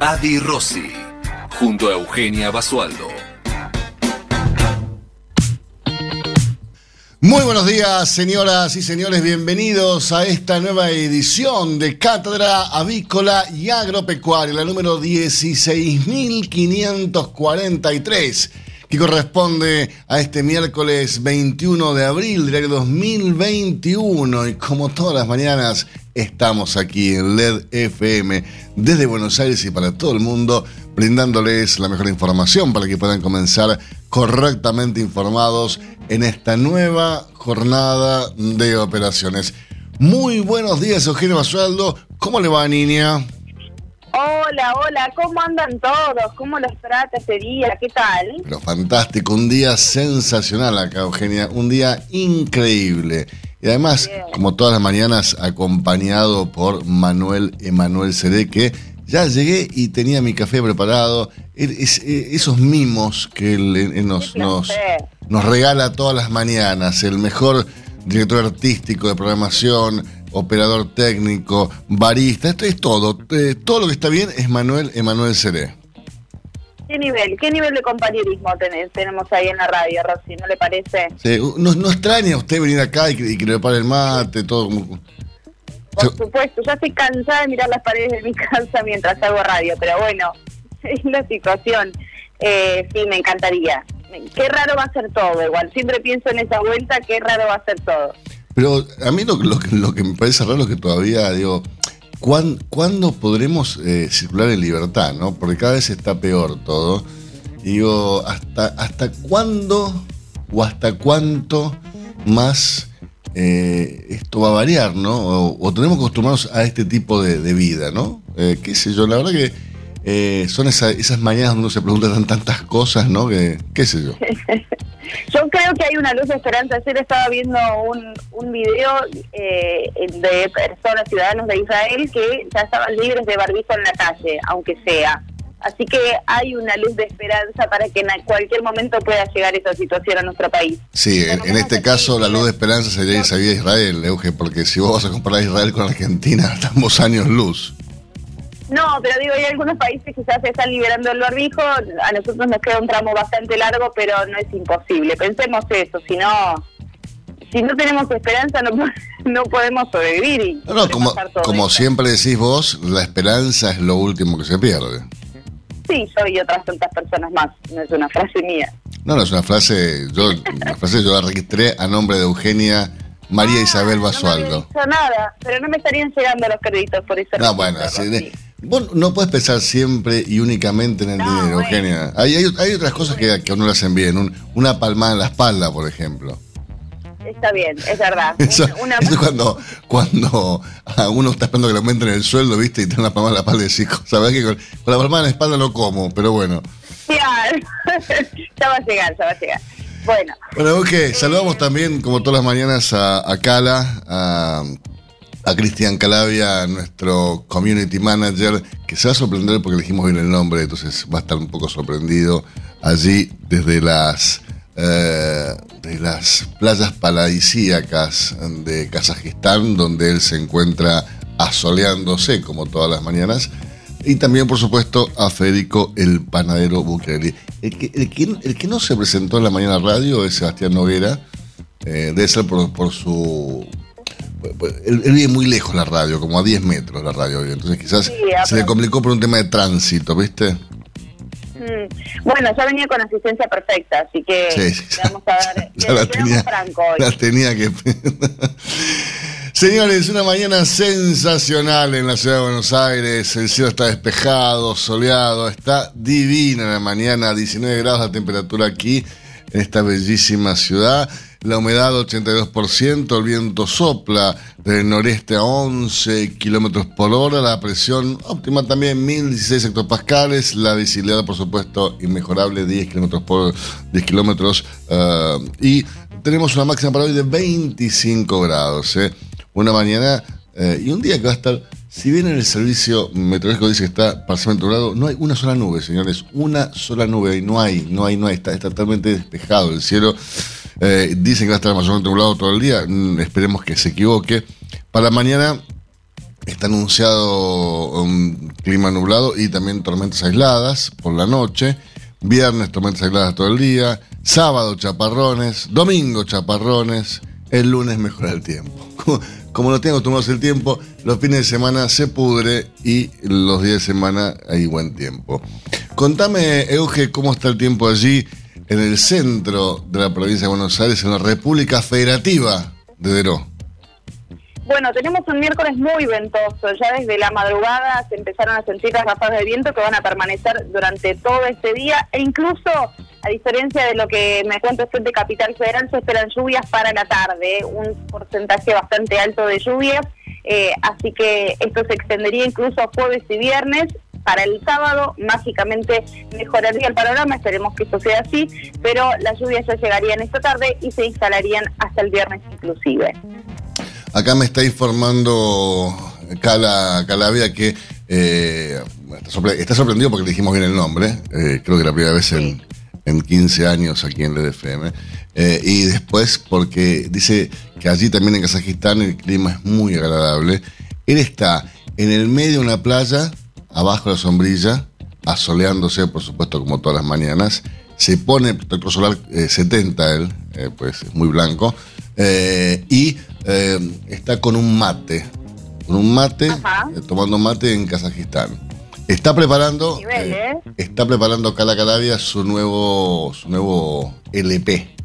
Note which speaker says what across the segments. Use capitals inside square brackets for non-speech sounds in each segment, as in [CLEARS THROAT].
Speaker 1: Adi Rossi, junto a Eugenia Basualdo.
Speaker 2: Muy buenos días, señoras y señores, bienvenidos a esta nueva edición de Cátedra Avícola y Agropecuaria, la número 16.543 que corresponde a este miércoles 21 de abril del año 2021. Y como todas las mañanas, estamos aquí en LED FM desde Buenos Aires y para todo el mundo, brindándoles la mejor información para que puedan comenzar correctamente informados en esta nueva jornada de operaciones. Muy buenos días, Eugenio Basualdo. ¿Cómo le va, niña?
Speaker 3: Hola, hola, ¿cómo andan todos? ¿Cómo los trata este día? ¿Qué tal?
Speaker 2: Pero fantástico, un día sensacional acá, Eugenia, un día increíble. Y además, como todas las mañanas, acompañado por Manuel Emanuel Cere, que ya llegué y tenía mi café preparado. esos mimos que él, nos, nos, nos regala todas las mañanas, el mejor director artístico de programación, operador técnico, barista, esto es todo. Eh, todo lo que está bien es Manuel Emanuel Seré.
Speaker 3: ¿Qué nivel, qué nivel de compañerismo tenemos ahí en la radio, Rosy? ¿No le parece?
Speaker 2: Sí, no, no extraña usted venir acá y, que le prepare el mate, todo
Speaker 3: Por supuesto, ya estoy cansada de mirar las paredes de mi [LAUGHS] casa mientras hago radio, pero bueno, [LAUGHS] es la situación. Eh, sí, me encantaría. Qué raro va a ser todo, igual. Siempre pienso en esa vuelta, qué raro va a ser todo.
Speaker 2: Pero a mí lo, lo, que me parece raro es que todavía, digo, ¿cuándo, podremos eh, circular en libertad? ¿no? Porque cada vez está peor todo. digo, ¿hasta, ¿hasta cuándo o hasta cuánto más eh, esto va a variar, ¿no? O, tenemos que acostumbrarnos a este tipo de, vida, ¿no? Eh, qué sé yo, la verdad que eh, son esas mañanas donde uno se pregunta tantas cosas, ¿no? Que, qué sé yo. [LAUGHS]
Speaker 3: yo creo que hay una luz de esperanza. Ayer estaba viendo un, un video eh, de personas, ciudadanos de Israel, que ya estaban libres de barbijo en la calle, aunque sea. Así que hay una luz de esperanza para que en cualquier momento pueda llegar esa situación a nuestro país.
Speaker 2: Sí, en, este caso la luz de esperanza sería irse a Israel, Euge, porque si vos vas a comparar Israel con Argentina, [LAUGHS] estamos años luz.
Speaker 3: No, pero digo, hay algunos países que ya se están liberando el barbijo, a nosotros nos queda un tramo bastante largo, pero no es imposible. Pensemos eso, si no, si no tenemos esperanza no, [LAUGHS] no podemos sobrevivir. Y
Speaker 2: no, no como, como siempre decís vos, la esperanza es lo último que se pierde.
Speaker 3: Sí, yo y otras tantas personas más, no es una frase mía.
Speaker 2: No, no es una frase, yo, una frase yo la registré a nombre de Eugenia María ah, Isabel Basualdo.
Speaker 3: No me nada, pero no me estarían llegando los créditos por eso.
Speaker 2: No, bueno, así, Vos no puedes pensar siempre y únicamente en el dinero, Eugenia. Hay, hay, otras cosas que, que uno le hacen bien. una palmada en la espalda, por ejemplo.
Speaker 3: Está bien, es verdad. [LAUGHS]
Speaker 2: Eso, es cuando, cuando a uno está esperando que le aumenten el sueldo, ¿viste? Y tiene una palmada en la espalda y decís, ¿sabes que con, la palmada en la espalda no como? Pero bueno.
Speaker 3: Ya, [LAUGHS] ya va a llegar, ya va a llegar. Bueno.
Speaker 2: Bueno, ok. Saludamos también, como todas las mañanas, a, a Cala, a a Cristian Calavia, nuestro community manager, que se va a sorprender porque elegimos bien el nombre, entonces va a estar un poco sorprendido allí desde las, eh, de las playas paradisíacas de Kazajistán, donde él se encuentra asoleándose como todas las mañanas. Y también, por supuesto, a Federico el panadero Bucrelli. El que, el, que, no se presentó en la mañana radio es Sebastián Noguera. Eh, ser por su él, vive muy lejos la radio, como a 10 metros la radio, entonces quizás se le complicó por un tema de tránsito, ¿viste?
Speaker 3: Mm. Bueno, ya venía con asistencia perfecta, así que vamos a dar. [LAUGHS]
Speaker 2: ya la, tenía, franco la tenía que. [LAUGHS] Señores, una mañana sensacional en la ciudad de Buenos Aires. El cielo está despejado, soleado, está divina la mañana, 19 grados la temperatura aquí en esta bellísima ciudad. La humedad 82%, el viento sopla del noreste a 11 kilómetros por hora, la presión óptima también 1016 hectopascales, la visibilidad por supuesto inmejorable 10 kilómetros por 10 kilómetros eh, y tenemos una máxima para hoy de 25 grados. Eh. Una mañana eh, y un día que va a estar, si bien en el servicio meteorológico dice que está parcialmente nublado, no hay una sola nube, señores, una sola nube, y no hay, no hay, no hay, está, está totalmente despejado el cielo. Eh, dicen que va a estar mayormente nublado todo el día, mm, esperemos que se equivoque. Para mañana está anunciado un clima nublado y también tormentas aisladas por la noche. Viernes tormentas aisladas todo el día. Sábado chaparrones. Domingo chaparrones. El lunes mejora el tiempo. [LAUGHS] como no tengo acostumbrados el tiempo, los fines de semana se pudre y los días de semana hay buen tiempo. Contame, Euge, cómo está el tiempo allí en el centro de la provincia de Buenos Aires, en la República Federativa de Deró.
Speaker 3: Bueno, tenemos un miércoles muy ventoso. Ya desde la madrugada se empezaron a sentir las ráfagas de viento que van a permanecer durante todo este día e incluso a diferencia de lo que me cuenta de Capital Federal, se esperan lluvias para la tarde, un porcentaje bastante alto de lluvias, eh, así que esto se extendería incluso a jueves y viernes. Para el sábado, mágicamente mejoraría el panorama, esperemos que esto sea así, pero las lluvias ya llegarían esta tarde y se instalarían hasta el viernes inclusive.
Speaker 2: Acá me está informando Cala, Calavia que eh, está sorprendido porque le dijimos bien el nombre, eh, creo que la primera vez en en 15 años aquí en el FM. Eh, y después porque dice que allí también en Kazajistán el clima es muy agradable. Él está en el medio de una playa, abajo de la sombrilla, asoleándose, por supuesto, como todas las mañanas. Se pone protector solar 70 eh, él, eh, pues es muy blanco. y está con un mate, con un mate, tomando mate en Kazajistán. Está preparando, eh, ¿eh? está preparando Cala Calavia su nuevo, su nuevo LP,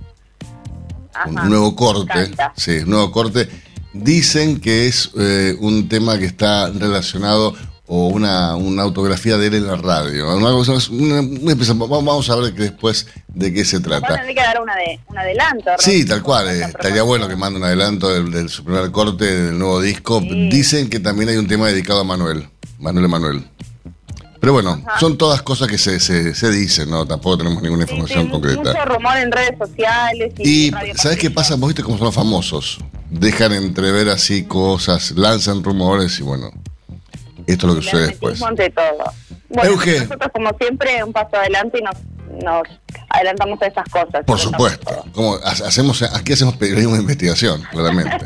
Speaker 2: un nuevo corte, sí, nuevo corte. Dicen que es eh, un tema que está relacionado o una, una, autografía de él en la radio. vamos a ver que después de qué se trata.
Speaker 3: Tendría que dar un adelanto.
Speaker 2: Sí, tal cual. estaría bueno que mande un adelanto del, su primer corte del nuevo disco. Dicen que también hay un tema dedicado a Manuel, Manuel Emanuel. Pero bueno, son todas cosas que se, se, dicen, ¿no? Tampoco tenemos ninguna información concreta.
Speaker 3: Mucho rumor en redes sociales.
Speaker 2: Y, ¿sabes qué pasa? Vos viste cómo son los famosos. Dejan entrever así cosas, lanzan rumores y bueno, esto es lo que sucede después.
Speaker 3: De todo. Bueno, nosotros como siempre un paso adelante y nos, nos adelantamos a esas cosas.
Speaker 2: Por supuesto. Como hacemos, aquí hacemos periodismo de investigación, claramente. [LAUGHS]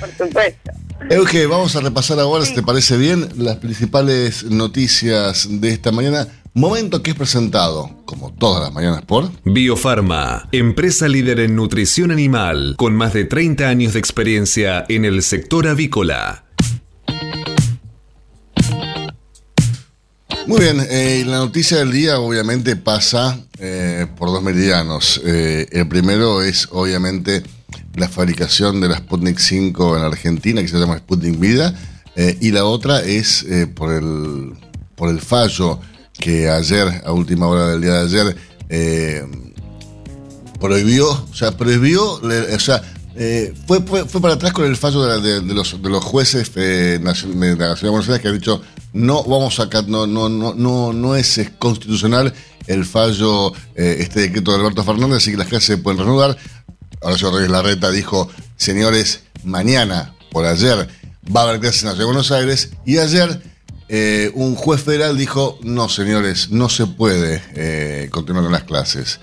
Speaker 3: Por supuesto.
Speaker 2: Euge, vamos a repasar ahora, si te parece bien, las principales noticias de esta mañana. Momento que es presentado, como todas las mañanas, por
Speaker 1: Biofarma, empresa líder en nutrición animal, con más de 30 años de experiencia en el sector avícola.
Speaker 2: Muy bien, eh, la noticia del día obviamente pasa eh, por dos meridianos. Eh, el primero es obviamente la fabricación de la Sputnik 5 en Argentina, que se llama Sputnik Vida, eh, y la otra es eh, por, el, por el fallo que ayer, a última hora del día de ayer, eh, prohibió, o sea, prohibió, o sea, fue, fue, para atrás con el fallo de, los, de los jueces de la Nación de Buenos Aires que han dicho no vamos a no no no no es constitucional el fallo este decreto de Alberto Fernández así que las clases se pueden reanudar Horacio Reyes Larreta dijo, señores, mañana, por ayer, va a haber clases en la Ciudad de Buenos Aires, y ayer eh, un juez federal dijo, no, señores, no se puede eh, continuar con las clases.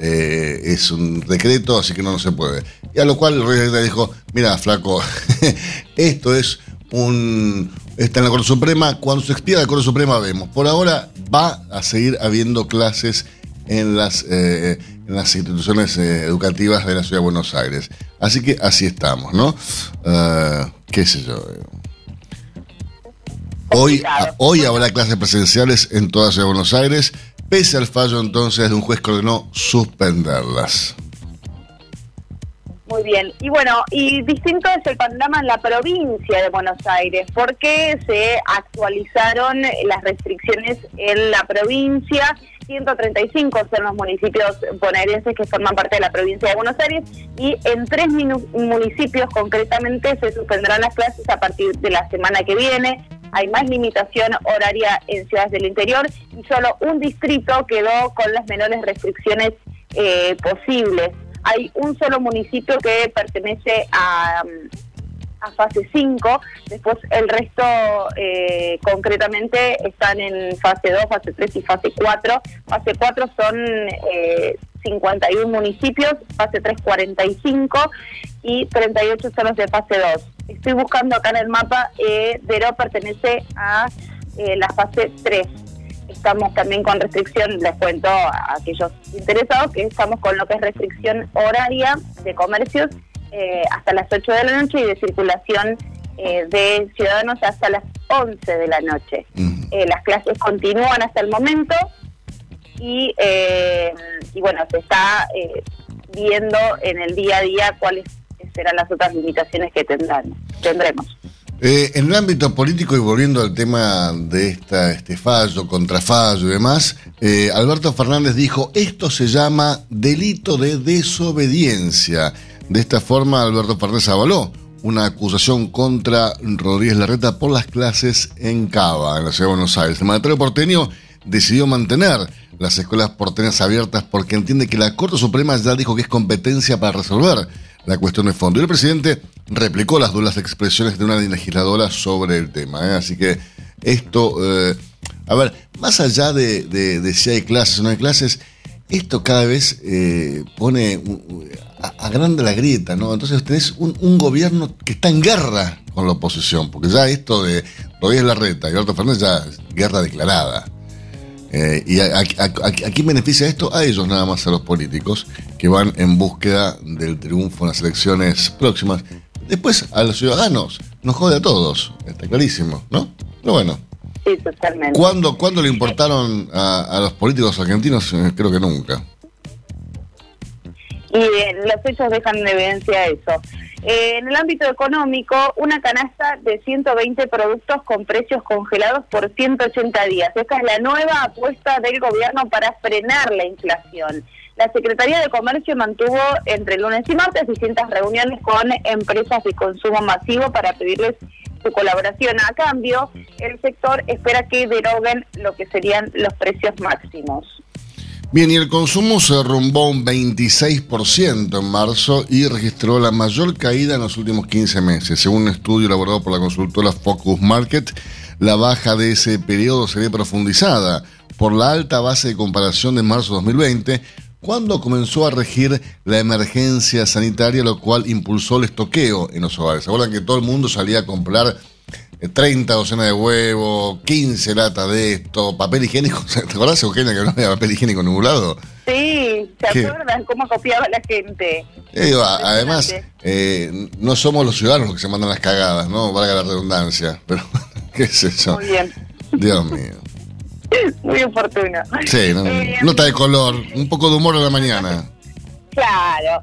Speaker 2: Eh, es un decreto, así que no, no se puede. Y a lo cual el rey dijo, mira, flaco, [LAUGHS] esto es un... Está en la Corte Suprema, cuando se expida la Corte Suprema vemos. Por ahora va a seguir habiendo clases en las, eh, en las instituciones eh, educativas de la Ciudad de Buenos Aires. Así que así estamos, ¿no? Uh, ¿Qué sé yo? Hoy, hoy habrá clases presenciales en toda la Ciudad de Buenos Aires, pese al fallo entonces de un juez que ordenó suspenderlas.
Speaker 3: Muy bien. Y bueno, y distinto es el panorama en la provincia de Buenos Aires, porque se actualizaron las restricciones en la provincia 135 son los municipios bonaerenses que forman parte de la provincia de Buenos Aires y en tres municipios concretamente se suspenderán las clases a partir de la semana que viene. Hay más limitación horaria en ciudades del interior y solo un distrito quedó con las menores restricciones eh, posibles. Hay un solo municipio que pertenece a a fase 5, después el resto eh, concretamente están en fase 2, fase 3 y fase 4. Fase 4 son eh, 51 municipios, fase 3 45 y 38 son los de fase 2. Estoy buscando acá en el mapa, eh, Dero pertenece a eh, la fase 3 estamos también con restricción, les cuento a aquellos interesados que estamos con lo que es restricción horaria de comercios eh, hasta las 8 de la noche y de circulación eh, de ciudadanos hasta las 11 de la noche. Eh, las clases continúan hasta el momento y, y bueno, se está viendo en el día a día cuáles serán las otras limitaciones que tendrán, tendremos.
Speaker 2: En el ámbito político y volviendo al tema de esta, este fallo, contrafallo y demás, Alberto Fernández dijo, esto se llama delito de desobediencia. De esta forma, Alberto Fernández avaló una acusación contra Rodríguez Larreta por las clases en Cava, en la ciudad de Buenos Aires. El mandatario porteño decidió mantener las escuelas porteñas abiertas porque entiende que la Corte Suprema ya dijo que es competencia para resolver la cuestión de fondo. Y el presidente replicó las duras expresiones de una legisladora sobre el tema. ¿eh? Así que esto, eh, a ver, más allá de, si hay clases o no hay clases, esto cada vez eh, pone agranda la grieta, ¿no? Entonces tenés un, un, gobierno que está en guerra con la oposición, porque ya esto de Rodríguez Larreta y Alberto Fernández ya es guerra declarada. Eh, ¿Y a, quién beneficia esto? A ellos nada más, a los políticos, que van en búsqueda del triunfo en las elecciones próximas. Después, a los ciudadanos, nos jode a todos, está clarísimo, ¿no? Pero bueno.
Speaker 3: Sí, totalmente.
Speaker 2: ¿Cuándo, ¿cuándo le importaron a, a los políticos argentinos? Eh, creo que nunca
Speaker 3: y eh, los hechos dejan en evidencia eso. Eh, en el ámbito económico, una canasta de 120 productos con precios congelados por 180 días. Esta es la nueva apuesta del gobierno para frenar la inflación. La Secretaría de Comercio mantuvo entre lunes y martes distintas reuniones con empresas de consumo masivo para pedirles su colaboración. A cambio, el sector espera que deroguen lo que serían los precios máximos.
Speaker 2: Bien, y el consumo se derrumbó un 26% en marzo y registró la mayor caída en los últimos 15 meses. Según un estudio elaborado por la consultora Focus Market, la baja de ese periodo sería profundizada por la alta base de comparación de marzo de 2020, cuando comenzó a regir la emergencia sanitaria, lo cual impulsó el estoqueo en los hogares. ¿Se acuerdan que todo el mundo salía a comprar 30 docenas de huevos, 15 latas de esto, papel higiénico. [LAUGHS] ¿Te acordás, Eugenia, que no había papel higiénico nublado?
Speaker 3: Sí, ¿te acuerdas cómo copiaba la gente? Eh,
Speaker 2: además, eh, no somos los ciudadanos los que se mandan las cagadas, ¿no? Valga la redundancia. Pero, [LAUGHS] ¿qué es eso?
Speaker 3: Muy bien.
Speaker 2: Dios mío. [LAUGHS]
Speaker 3: Muy oportuno.
Speaker 2: Sí, eh, nota de color, un poco de humor en la mañana.
Speaker 3: Claro.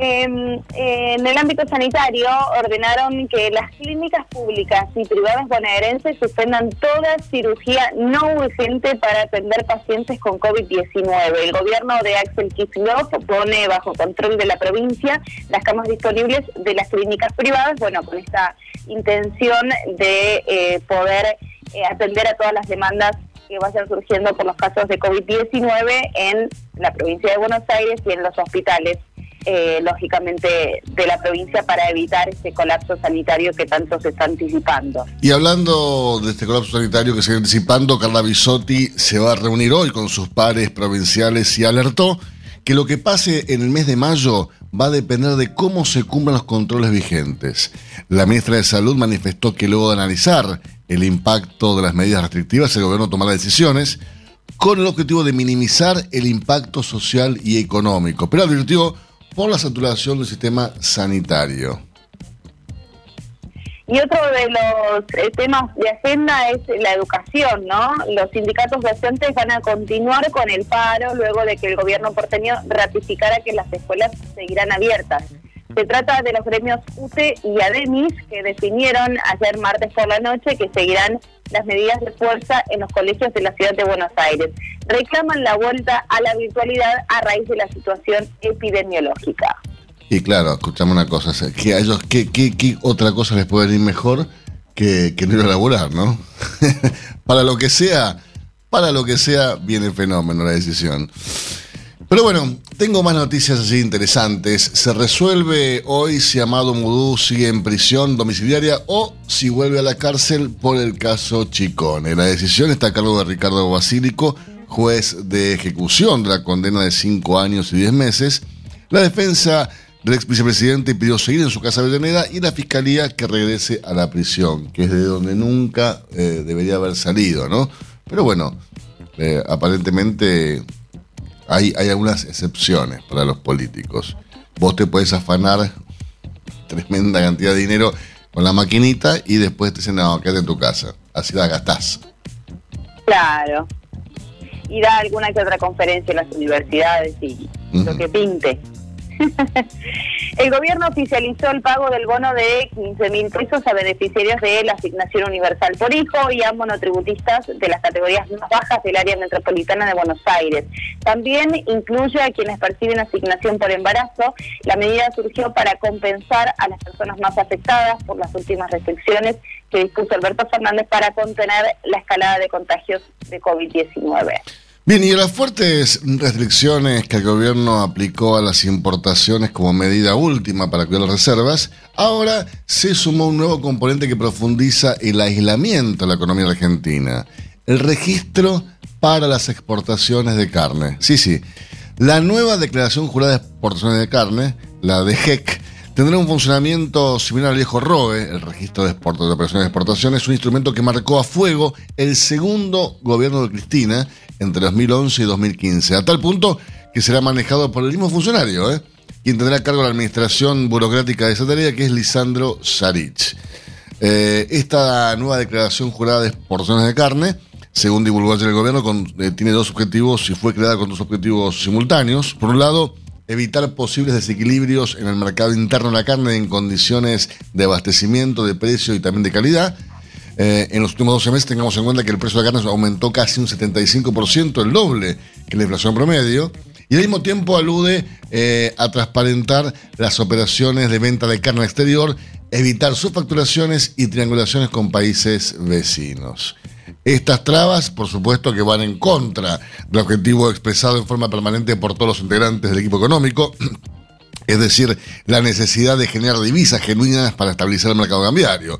Speaker 3: Em, en el ámbito sanitario ordenaron que las clínicas públicas y privadas bonaerenses suspendan toda cirugía no urgente para atender pacientes con COVID-19. El gobierno de Axel Kicillof pone bajo control de la provincia las camas disponibles de las clínicas privadas, bueno, con esta intención de eh, poder eh, atender a todas las demandas que vayan surgiendo por los casos de COVID-19 en la provincia de Buenos Aires y en los hospitales. Eh, lógicamente, de la provincia para evitar este colapso sanitario que tanto se está anticipando.
Speaker 2: Y hablando de este colapso sanitario que se está anticipando, Carla Bisotti se va a reunir hoy con sus pares provinciales y alertó que lo que pase en el mes de mayo va a depender de cómo se cumplan los controles vigentes. La ministra de Salud manifestó que luego de analizar el impacto de las medidas restrictivas, el gobierno tomará decisiones con el objetivo de minimizar el impacto social y económico, pero advirtió por la saturación del sistema sanitario.
Speaker 3: Y otro de los eh, temas de agenda es la educación, ¿no? Los sindicatos docentes van a continuar con el paro luego de que el gobierno porteño ratificara que las escuelas seguirán abiertas. Se trata de los gremios UTE y ADEMIS que definieron ayer martes por la noche que seguirán las medidas de fuerza en los colegios de la ciudad de Buenos Aires. Reclaman la vuelta a la virtualidad a raíz de la situación epidemiológica.
Speaker 2: Y claro, escuchame una cosa, que a ellos, ¿qué, qué, otra cosa les puede ir mejor que, que no ir a laburar, no? [LAUGHS] para lo que sea, para lo que sea, viene fenómeno la decisión. Pero bueno, tengo más noticias así interesantes. Se resuelve hoy si Amado Mudú sigue en prisión domiciliaria o si vuelve a la cárcel por el caso Chicone. La decisión está a cargo de Ricardo Basílico, juez de ejecución de la condena de 5 años y 10 meses. La defensa del ex vicepresidente pidió seguir en su casa de Avellaneda y la fiscalía que regrese a la prisión, que es de donde nunca eh, debería haber salido, ¿no? Pero bueno, eh, aparentemente hay, hay algunas excepciones para los políticos. Vos te puedes afanar tremenda cantidad de dinero con la maquinita y después te dicen, no, quédate en tu casa. Así la gastás.
Speaker 3: Claro. Y da alguna que otra conferencia en las universidades y lo que pinte. [LAUGHS] el gobierno oficializó el pago del bono de 15 mil pesos a beneficiarios de la asignación universal por hijo y a monotributistas de las categorías más bajas del área metropolitana de Buenos Aires. También incluye a quienes perciben asignación por embarazo. La medida surgió para compensar a las personas más afectadas por las últimas restricciones que dispuso Alberto Fernández para contener la escalada de contagios de COVID-19.
Speaker 2: Bien, y las fuertes restricciones que el gobierno aplicó a las importaciones como medida última para cuidar las reservas, ahora se sumó un nuevo componente que profundiza el aislamiento de la economía argentina, el registro para las exportaciones de carne. Sí, sí, la nueva declaración jurada de exportaciones de carne, la de GEC, tendrá un funcionamiento similar al viejo ROE, el registro de, de operaciones de exportación, es un instrumento que marcó a fuego el segundo gobierno de Cristina entre 2011 y 2015, a tal punto que será manejado por el mismo funcionario, ¿eh? quien tendrá a cargo la administración burocrática de esa tarea, que es Lisandro Sarich. Eh, esta nueva declaración jurada de exportaciones de carne, según divulgó ayer el gobierno, eh, tiene dos objetivos y fue creada con dos objetivos simultáneos. Por un lado, evitar posibles desequilibrios en el mercado interno de la carne en condiciones de abastecimiento, de precio y también de calidad. Eh, en los últimos 12 meses tengamos en cuenta que el precio de la carne aumentó casi un 75%, el doble que la inflación promedio, y al mismo tiempo alude eh, a transparentar las operaciones de venta de carne exterior, evitar sus facturaciones y triangulaciones con países vecinos. Estas trabas, por supuesto, que van en contra del objetivo expresado en forma permanente por todos los integrantes del equipo económico, [CLEARS THROAT] es decir, la necesidad de generar divisas genuinas para estabilizar el mercado cambiario.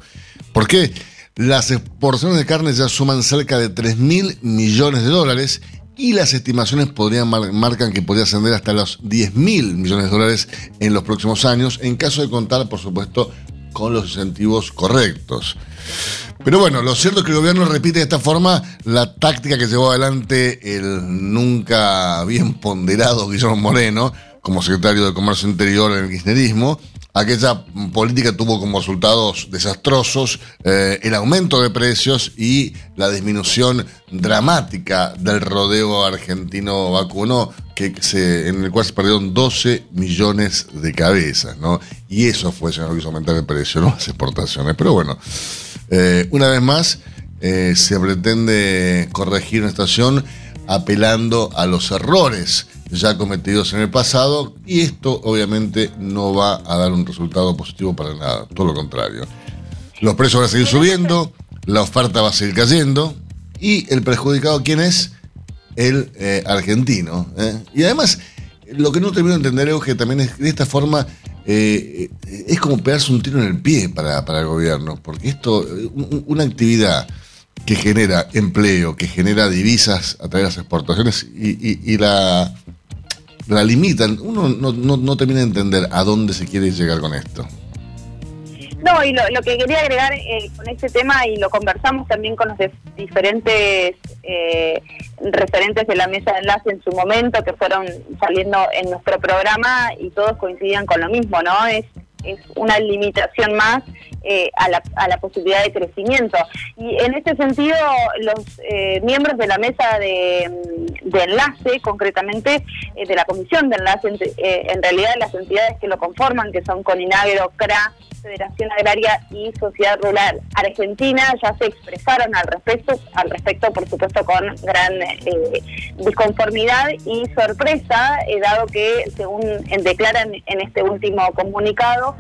Speaker 2: ¿Por qué? Las exportaciones de carne ya suman cerca de 3 mil millones de dólares y las estimaciones podrían marcan que podría ascender hasta los 10 mil millones de dólares en los próximos años, en caso de contar, por supuesto, con los incentivos correctos. Pero bueno, lo cierto es que el gobierno repite de esta forma la táctica que llevó adelante el nunca bien ponderado Guillermo Moreno como secretario de Comercio Interior en el kirchnerismo, aquella política tuvo como resultados desastrosos eh, el aumento de precios y la disminución dramática del rodeo argentino vacuno, que se, en el cual se perdieron 12 millones de cabezas, ¿no? Y eso fue lo que hizo aumentar el precio, ¿no? Las exportaciones. Pero bueno, eh, una vez más, eh, se pretende corregir una estación apelando a los errores ya cometidos en el pasado y esto obviamente no va a dar un resultado positivo para nada, todo lo contrario. Los precios van a seguir subiendo, la oferta va a seguir cayendo y el perjudicado quién es? El eh, argentino. ¿eh? Y además, lo que no termino de entender es que también es, de esta forma eh, es como pegarse un tiro en el pie para, para el gobierno, porque esto, una actividad que genera empleo, que genera divisas a través de las exportaciones y, y la la limitan. Uno no, no, no, termina de entender a dónde se quiere llegar con esto.
Speaker 3: No, y lo, que quería agregar eh, con este tema, y lo conversamos también con los diferentes eh, referentes de la mesa de enlace en su momento, que fueron saliendo en nuestro programa y todos coincidían con lo mismo, ¿no? Es es una limitación más eh, a, la, a, la, posibilidad de crecimiento. Y en este sentido, los eh, miembros de la mesa de, de enlace, concretamente de la comisión de enlace, en realidad las entidades que lo conforman, que son Coninagro, CRA, Federación Agraria y Sociedad Rural Argentina ya se expresaron al respecto, al respecto por supuesto con gran eh, disconformidad y sorpresa, eh, dado que según declaran en este último comunicado,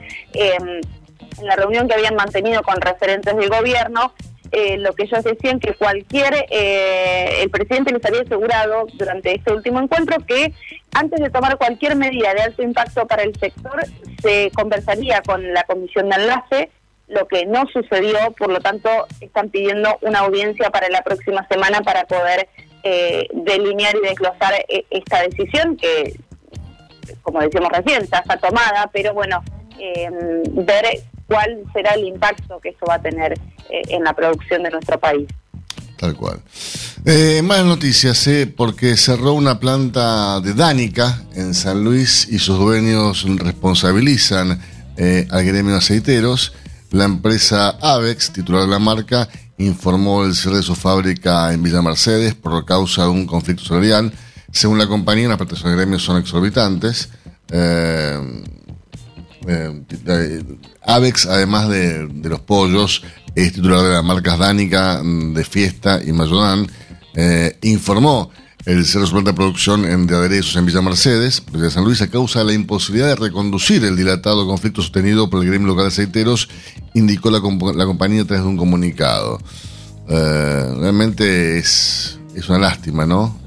Speaker 3: en la reunión que habían mantenido con referentes del gobierno, eh, lo que ellos decían que cualquier, eh, el presidente les había asegurado durante este último encuentro que antes de tomar cualquier medida de alto impacto para el sector, se conversaría con la comisión de enlace, lo que no sucedió, por lo tanto están pidiendo una audiencia para la próxima semana para poder eh, delinear y desglosar esta decisión que, como decíamos recién, está tomada, pero bueno, ver cuál será el impacto que eso va a tener eh, en la producción de nuestro país.
Speaker 2: Tal cual. Eh, más noticias, eh, porque cerró una planta de Dánica en San Luis y sus dueños responsabilizan al gremio aceiteros. La empresa Avex, titular de la marca, informó el cierre de su fábrica en Villa Mercedes por causa de un conflicto salarial. Según la compañía, las prestaciones de gremio son exorbitantes. Avex, además de, los pollos, es titular de las marcas Dánica, mm, de Fiesta y Mayodán. Eh, informó el Centro de producción de aderezos en Villa Mercedes, de San Luis, a causa de la imposibilidad de reconducir el dilatado conflicto sostenido por el gremio local de aceiteros, indicó la, compañía a través de un comunicado. Eh, realmente es, es una lástima, ¿no?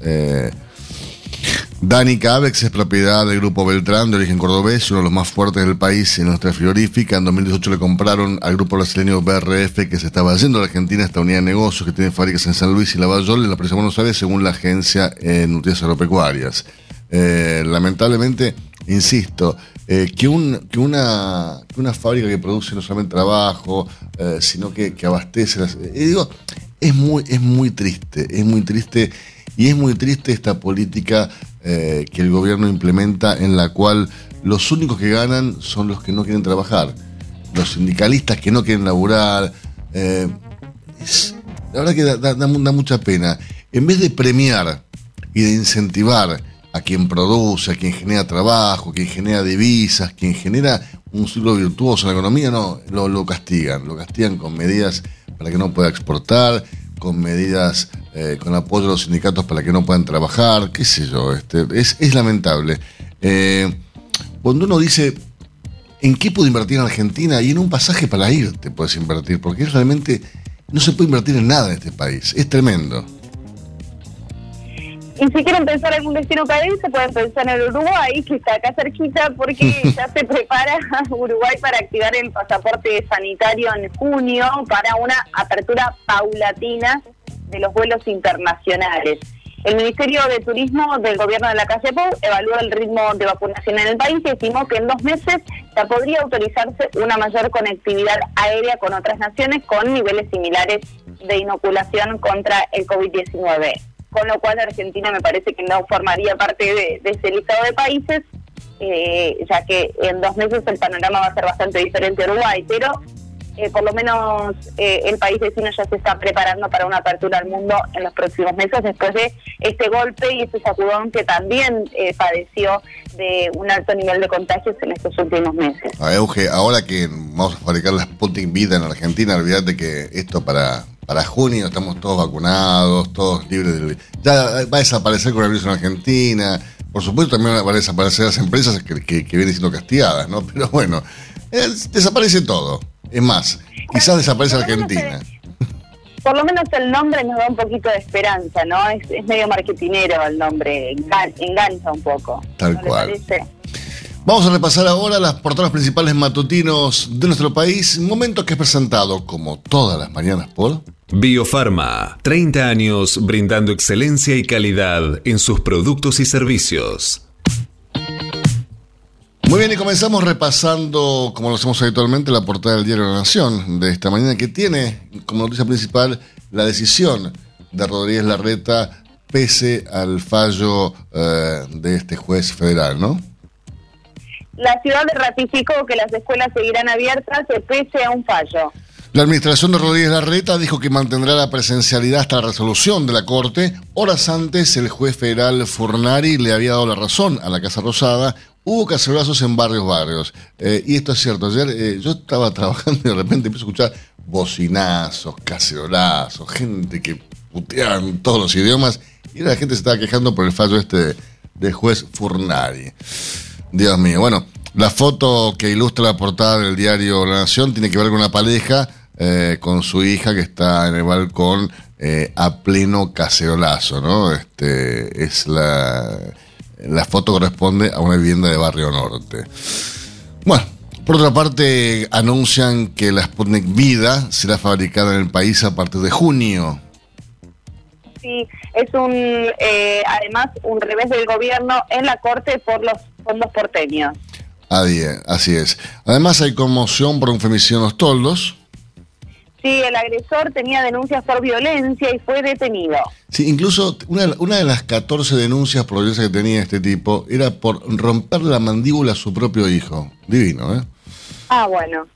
Speaker 2: Eh, Dani Cabex es propiedad del grupo Beltrán, de origen cordobés, uno de los más fuertes del país en nuestra frigorífica. En 2018 le compraron al grupo brasileño BRF, que se estaba haciendo a la Argentina, esta unidad de negocios que tiene fábricas en San Luis y Lavallol, en la provincia de Buenos Aires, según la agencia en Noticias Agropecuarias. Eh, lamentablemente, insisto, eh, que, un, que, una, fábrica que produce no solamente trabajo, eh, sino que, abastece. Las, digo, es muy, es muy triste, es muy triste y es muy triste esta política eh, que el gobierno implementa en la cual los únicos que ganan son los que no quieren trabajar, los sindicalistas que no quieren laburar. Eh, la verdad que da, mucha pena. En vez de premiar y de incentivar a quien produce, a quien genera trabajo, quien genera divisas, quien genera un ciclo virtuoso en la economía, no, lo, lo castigan, lo castigan con medidas para que no pueda exportar, con medidas, eh, con apoyo a los sindicatos para que no puedan trabajar, qué sé yo, este, es, lamentable. Eh, cuando uno dice, ¿en qué puedo invertir en Argentina? Y en un pasaje para irte puedes invertir, porque realmente no se puede invertir en nada en este país, es tremendo.
Speaker 3: Y si quieren pensar en un destino se pueden pensar en Uruguay, que está acá cerquita, porque [LAUGHS] ya se prepara Uruguay para activar el pasaporte sanitario en junio para una apertura paulatina de los vuelos internacionales. El Ministerio de Turismo del Gobierno de la Calle Pou evaluó el ritmo de vacunación en el país y estimó que en dos meses ya podría autorizarse una mayor conectividad aérea con otras naciones con niveles similares de inoculación contra el COVID-19 con lo cual Argentina me parece que no formaría parte de, ese listado de países, eh, ya que en dos meses el panorama va a ser bastante diferente a Uruguay, pero eh, por lo menos eh, el país vecino ya se está preparando para una apertura al mundo en los próximos meses después de este golpe y este sacudón que también padeció de un alto nivel de contagios en estos últimos meses.
Speaker 2: A Euge, ahora que vamos a fabricar la Sputnik Vida en Argentina, olvídate que esto para para junio estamos todos vacunados, todos libres del... Ya va a desaparecer el coronavirus en Argentina. Por supuesto, también van a desaparecer las empresas que, vienen siendo castigadas, ¿no? [LAUGHS] Pero bueno, desaparece todo. Es más, quizás desaparece Argentina.
Speaker 3: por lo menos el nombre nos da un poquito de esperanza, ¿no? Es, medio marketinero el nombre, engancha un poco.
Speaker 2: Tal cual. Vamos a repasar ahora las portadas principales matutinos de nuestro país, momento que es presentado como todas las mañanas por
Speaker 1: Biofarma, 30 años brindando excelencia y calidad en sus productos y servicios.
Speaker 2: Muy bien, y comenzamos repasando, como lo hacemos habitualmente, la portada del diario La Nación de esta mañana, que tiene como noticia principal la decisión de Rodríguez Larreta pese al fallo eh, de este juez federal, ¿no?
Speaker 3: La ciudad ratificó que las escuelas seguirán abiertas pese a un fallo.
Speaker 2: La administración de Rodríguez Larreta dijo que mantendrá la presencialidad hasta la resolución de la Corte. Horas antes, el juez federal Furnari le había dado la razón a la Casa Rosada. Hubo cacerolazos en varios barrios. Eh, y esto es cierto. Ayer eh, yo estaba [LAUGHS] trabajando y de repente empiezo a escuchar bocinazos, cacerolazos, gente que puteaban todos los idiomas. Y la gente se estaba quejando por el fallo este del juez Furnari. Dios mío. Bueno, la foto que ilustra la portada del diario La Nación tiene que ver con una pareja eh, con su hija que está en el balcón a pleno cacerolazo, ¿no? Este, es la, la foto corresponde a una vivienda de Barrio Norte. Bueno, por otra parte, anuncian que la Sputnik Vida será fabricada en el país a partir de junio.
Speaker 3: Sí, es un, eh, además, un revés del gobierno en la Corte por los fondos porteños.
Speaker 2: Así es. Además hay conmoción por un femicidio en los toldos.
Speaker 3: Sí, el agresor tenía denuncias por violencia y fue detenido.
Speaker 2: Sí, incluso una, una de las 14 denuncias por violencia que tenía este tipo era por romper la mandíbula a su propio hijo. Divino, ¿eh?
Speaker 3: Ah, bueno.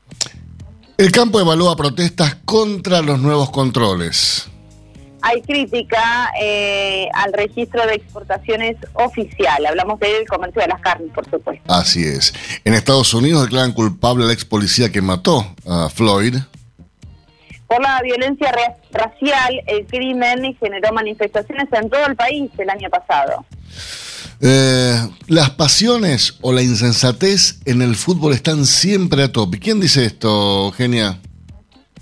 Speaker 2: El campo evalúa protestas contra los nuevos controles
Speaker 3: hay crítica eh, al registro de exportaciones oficial. Hablamos del comercio de las carnes, por supuesto.
Speaker 2: Así es. En Estados Unidos declaran culpable al ex policía que mató a Floyd.
Speaker 3: Por la violencia racial, el crimen generó manifestaciones en todo el país el año pasado.
Speaker 2: Eh, las pasiones o la insensatez en el fútbol están siempre a tope. ¿Quién dice esto, Genia?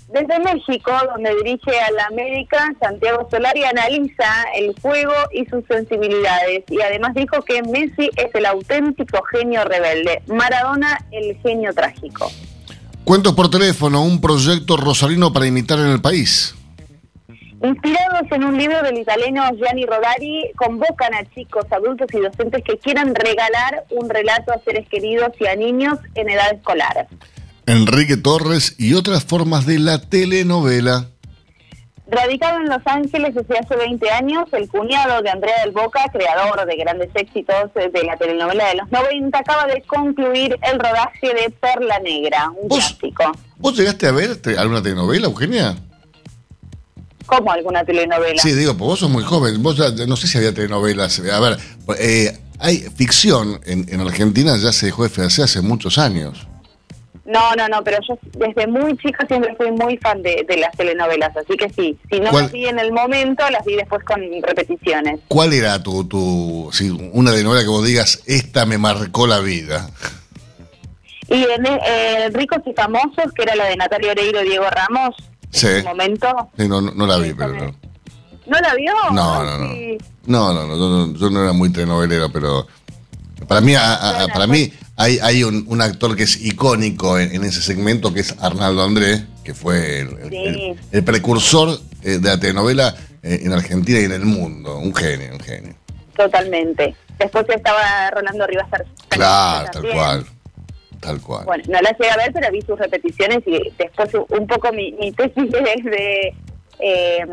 Speaker 3: Desde México, donde dirige a la América, Santiago Solari analiza el juego y sus sensibilidades y además dijo que Messi es el auténtico genio rebelde, Maradona el genio trágico.
Speaker 2: Cuentos por teléfono, un proyecto rosarino para imitar en el país.
Speaker 3: Inspirados en un libro del italiano Gianni Rodari, convocan a chicos, adultos y docentes que quieran regalar un relato a seres queridos y a niños en edad escolar.
Speaker 2: Enrique Torres y otras formas de la telenovela.
Speaker 3: Radicado en Los Ángeles desde hace 20 años, el cuñado de Andrea del Boca, creador de grandes éxitos de la telenovela de los 90, acaba de concluir el rodaje de Perla Negra, un clásico.
Speaker 2: ¿Vos llegaste a ver alguna telenovela, Eugenia?
Speaker 3: ¿Cómo alguna telenovela?
Speaker 2: Sí, digo, pues vos sos muy joven. Vos no sé si había telenovelas. A ver, eh, hay ficción en, en Argentina, ya se dejó de hace muchos años.
Speaker 3: No, no, no, pero yo desde muy chica siempre fui muy fan de, las telenovelas, así que sí, si no las vi en el momento, las vi después con repeticiones.
Speaker 2: ¿Cuál era tu, tu si una telenovela que vos digas, esta me marcó la vida?
Speaker 3: Y en eh, Ricos y Famosos, que era la de Natalia Oreiro y Diego Ramos,
Speaker 2: sí. en
Speaker 3: ese momento.
Speaker 2: Sí, no, no, la vi, pero no.
Speaker 3: ¿No la vio?
Speaker 2: No, no, no. No, no, no, yo no era muy telenovelero, pero para mí, para mí hay, hay un, actor que es icónico en, ese segmento, que es Arnaldo André, que fue el, precursor eh, de la telenovela eh, en Argentina y en el mundo. Un genio, un genio.
Speaker 3: Totalmente. Después estaba Rolando Rivas
Speaker 2: Claro, tal cual. Tal cual.
Speaker 3: Bueno, no la llegué a ver, pero vi sus repeticiones y después un poco mi, mi tesis de, eh,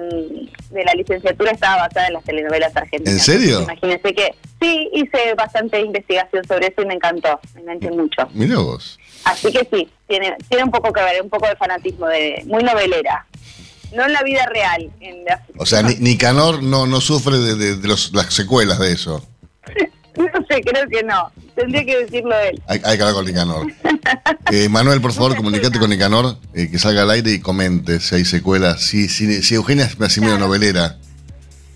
Speaker 3: de la licenciatura estaba basada en las telenovelas argentinas.
Speaker 2: ¿En serio?
Speaker 3: Imagínense que sí, hice bastante investigación sobre eso y me encantó, me enganché mucho.
Speaker 2: Mira vos.
Speaker 3: Así que sí, tiene, tiene un poco que ver, un poco de fanatismo, de muy novelera. No en la vida real.
Speaker 2: O sea, ni, Nicanor no, no sufre de, de los, las secuelas de eso. [LAUGHS]
Speaker 3: No sé, creo que no. Tendría que decirlo él.
Speaker 2: Hay, hay que hablar con Nicanor. Eh, Manuel, por favor, comunicate con Nicanor, eh, que salga al aire y comente si hay secuelas. Si, si, si Eugenia es así medio novelera.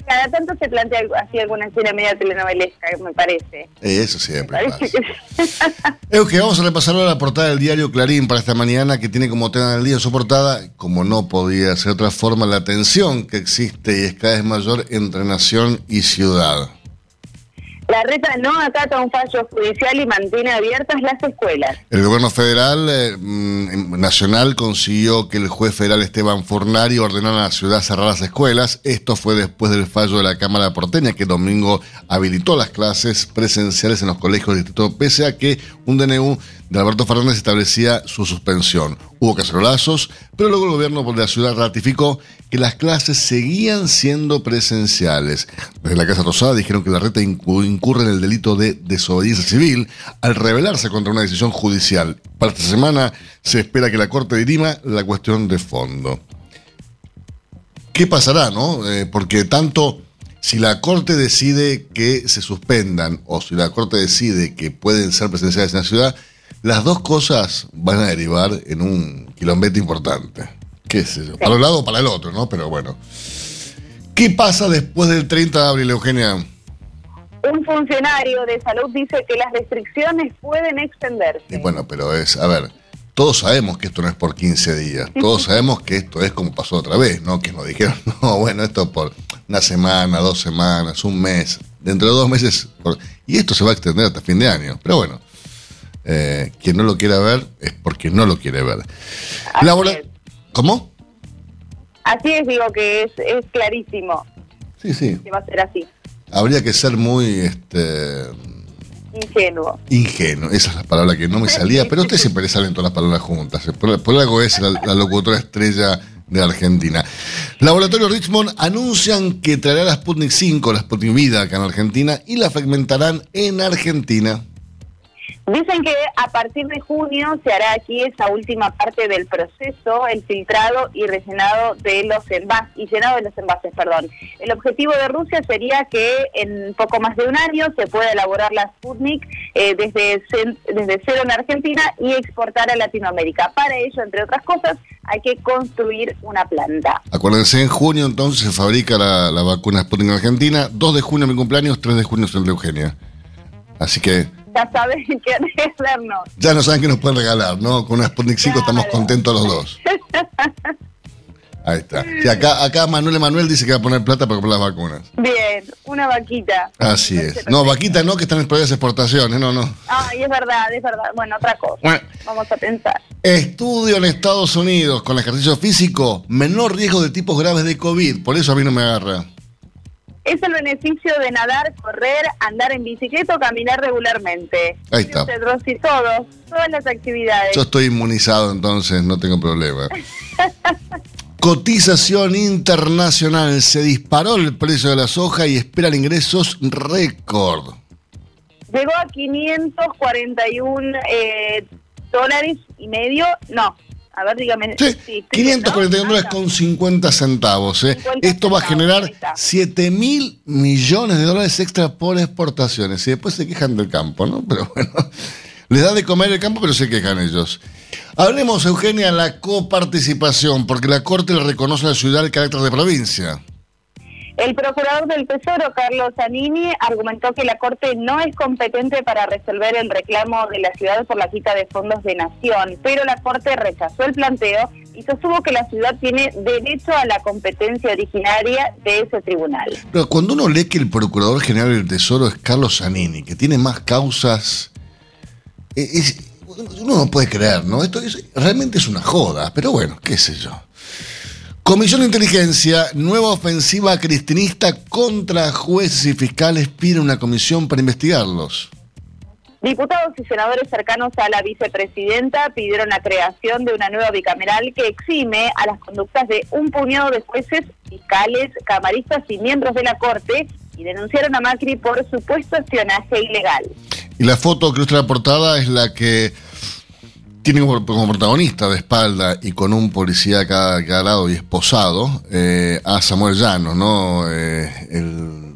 Speaker 3: Cada tanto se plantea así alguna escena media telenovelesca, me parece.
Speaker 2: Eh, eso siempre. [LAUGHS] Euge, vamos a repasar ahora la portada del diario Clarín para esta mañana, que tiene como tema del día su portada, como no podía ser otra forma, la tensión que existe y es cada vez mayor entre nación y ciudad.
Speaker 3: La reta no acata un fallo judicial y mantiene abiertas las escuelas.
Speaker 2: El gobierno federal eh, mm, nacional consiguió que el juez federal Esteban Fornari ordenara a la ciudad cerrar las escuelas. Esto fue después del fallo de la Cámara porteña que domingo habilitó las clases presenciales en los colegios del distrito, pese a que un DNU de Alberto Fernández establecía su suspensión. Hubo cacerolazos, pero luego el gobierno de la ciudad ratificó que las clases seguían siendo presenciales. Desde la Casa Rosada dijeron que la reta incurre en el delito de desobediencia civil al rebelarse contra una decisión judicial. Para esta semana se espera que la Corte dirima la cuestión de fondo. ¿Qué pasará, no? Eh, porque tanto si la Corte decide que se suspendan o si la Corte decide que pueden ser presenciales en la ciudad, las dos cosas van a derivar en un quilombete importante. ¿Qué sé yo? Para un lado o para el otro, ¿no? Pero bueno. ¿Qué pasa después del 30 de abril, Eugenia?
Speaker 3: Un funcionario de salud dice que las restricciones pueden extenderse.
Speaker 2: Y bueno, pero es, a ver, todos sabemos que esto no es por 15 días, todos [LAUGHS] sabemos que esto es como pasó otra vez, ¿no? Que nos dijeron, [LAUGHS] no, bueno, esto por una semana, dos semanas, un mes, dentro de dos meses, y esto se va a extender hasta fin de año. Pero bueno, eh, quien no lo quiera ver es porque no lo quiere ver. ¿Cómo?
Speaker 3: Así es, digo que es, es clarísimo.
Speaker 2: Sí, sí.
Speaker 3: Que va a ser así.
Speaker 2: Habría que ser muy... este
Speaker 3: Ingenuo.
Speaker 2: Ingenuo, esa es la palabra que no me salía, pero usted siempre le salen todas las palabras juntas. Por, algo es la, locutora estrella de Argentina. Laboratorio Richmond anuncian que traerá la Sputnik 5, la Sputnik Vida acá en Argentina y la fragmentarán en Argentina.
Speaker 3: Dicen que a partir de junio se hará aquí esa última parte del proceso, el filtrado y rellenado de los envases, y llenado de los envases, perdón. El objetivo de Rusia sería que en poco más de un año se pueda elaborar la Sputnik eh, desde, desde cero en Argentina y exportar a Latinoamérica. Para ello, entre otras cosas, hay que construir una planta.
Speaker 2: Acuérdense, en junio entonces se fabrica la, la vacuna Sputnik en Argentina, 2 de junio mi cumpleaños, 3 de junio es el de Eugenia. Así que
Speaker 3: ya saben [LAUGHS] qué hacernos.
Speaker 2: Ya no saben qué nos pueden regalar, ¿no? Con una Sputnik 5 estamos contentos los dos. [LAUGHS] Ahí está. Sí, acá, acá Manuel Emanuel dice que va a poner plata para comprar las vacunas.
Speaker 3: Bien, una vaquita.
Speaker 2: Así es. No, vaquita no, que están en proyectos de exportaciones, no, no.
Speaker 3: Ah, y es verdad, es verdad. Bueno, otra cosa. Vamos a pensar.
Speaker 2: Estudio en Estados Unidos con ejercicio físico, menor riesgo de tipos graves de COVID. Por eso a mí no me agarra
Speaker 3: es el beneficio de nadar, correr, andar en bicicleta o caminar regularmente.
Speaker 2: Ahí está.
Speaker 3: Y todo, todas las actividades.
Speaker 2: Yo estoy inmunizado, entonces no tengo problema. [LAUGHS] Cotización internacional. Se disparó el precio de la soja y esperan ingresos récord.
Speaker 3: Llegó a 541 eh, dólares y medio. No, a ver, dígame.
Speaker 2: Sí, 541 dólares con 50 centavos. ¿eh? Esto va a generar 7 mil millones de dólares extra por exportaciones. Y después se quejan del campo, ¿no? Pero bueno, [LAUGHS] les da de comer el campo, pero se quejan ellos. Hablemos, Eugenia, la coparticipación, porque la Corte le reconoce a la ciudad el carácter de provincia.
Speaker 3: El procurador del Tesoro, Carlos Zanini, argumentó que la Corte no es competente para resolver el reclamo de la ciudad por la quita de fondos de nación, pero la Corte rechazó el planteo y sostuvo que la ciudad tiene derecho a la competencia originaria de ese tribunal.
Speaker 2: Pero cuando uno lee que el Procurador General del Tesoro es Carlos Zanini, que tiene más causas, e, uno no puede creer, ¿no? Esto realmente es una joda, pero bueno, qué sé yo. Comisión de Inteligencia, nueva ofensiva cristinista contra jueces y fiscales pide una comisión para investigarlos.
Speaker 3: Diputados y senadores cercanos a la vicepresidenta pidieron la creación de una nueva bicameral que exime a las conductas de un puñado de jueces, fiscales, camaristas y miembros de la Corte y denunciaron a Macri por supuesto espionaje ilegal.
Speaker 2: Y la foto que usted la portada es la que tiene como protagonista de espalda y con un policía a cada, lado y esposado eh, a Samuel Llanos, ¿no? Eh,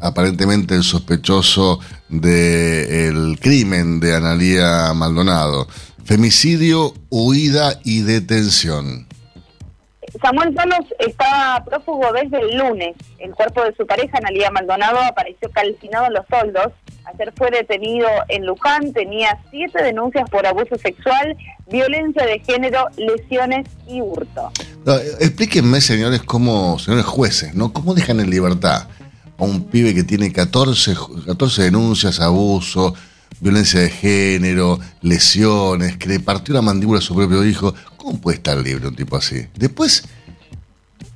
Speaker 2: aparentemente el sospechoso del crimen de Analía Maldonado. Femicidio, huida y detención.
Speaker 3: Samuel Llanos estaba prófugo desde el lunes. El cuerpo de su pareja, Analía Maldonado, apareció calcinado en los soldos Ayer fue detenido en Luján, tenía siete denuncias por abuso sexual, violencia de género, lesiones y hurto.
Speaker 2: explíquenme, señores, cómo, señores jueces, ¿no? ¿Cómo dejan en libertad a un pibe que tiene 14, 14 denuncias, abuso, violencia de género, lesiones, que le partió la mandíbula a su propio hijo? ¿Cómo puede estar libre un tipo así? Después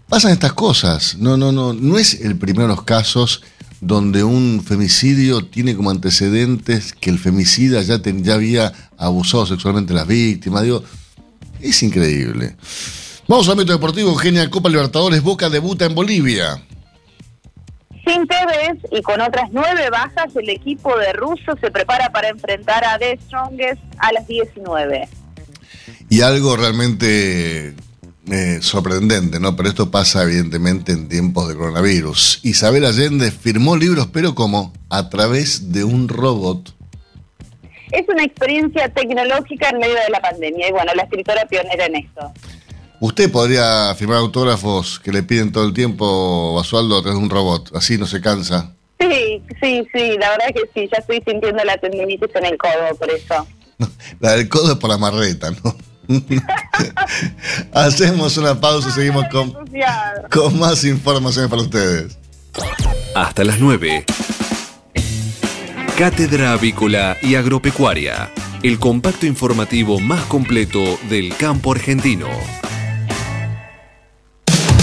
Speaker 2: pasan estas cosas. No, no, no, no es el primero de los casos donde un femicidio tiene como antecedentes que el femicida ya, ya había abusado sexualmente a las víctimas. Digo, es increíble. Vamos al ámbito deportivo, Eugenia Copa Libertadores, Boca debuta en Bolivia.
Speaker 3: Sin Tevez y con otras nueve bajas, el equipo de Russo se prepara para enfrentar a The Strongest a las 19.
Speaker 2: Y algo realmente eh, sorprendente, ¿no? Pero esto pasa evidentemente en tiempos de coronavirus. Isabel Allende firmó libros, pero como a través de un robot.
Speaker 3: Es una experiencia tecnológica en medio de la pandemia y bueno, la escritora pionera en esto.
Speaker 2: Usted podría firmar autógrafos que le piden todo el tiempo, Basualdo, a través de un robot, así no se cansa.
Speaker 3: Sí, sí, sí, la verdad que sí, ya estoy sintiendo la tendinitis en el codo por eso. [LAUGHS]
Speaker 2: la del codo es por la marreta, ¿no? [LAUGHS] Hacemos una pausa y seguimos con, con más informaciones para ustedes.
Speaker 1: Hasta las 9. Cátedra Avícola y Agropecuaria, el compacto informativo más completo del campo argentino.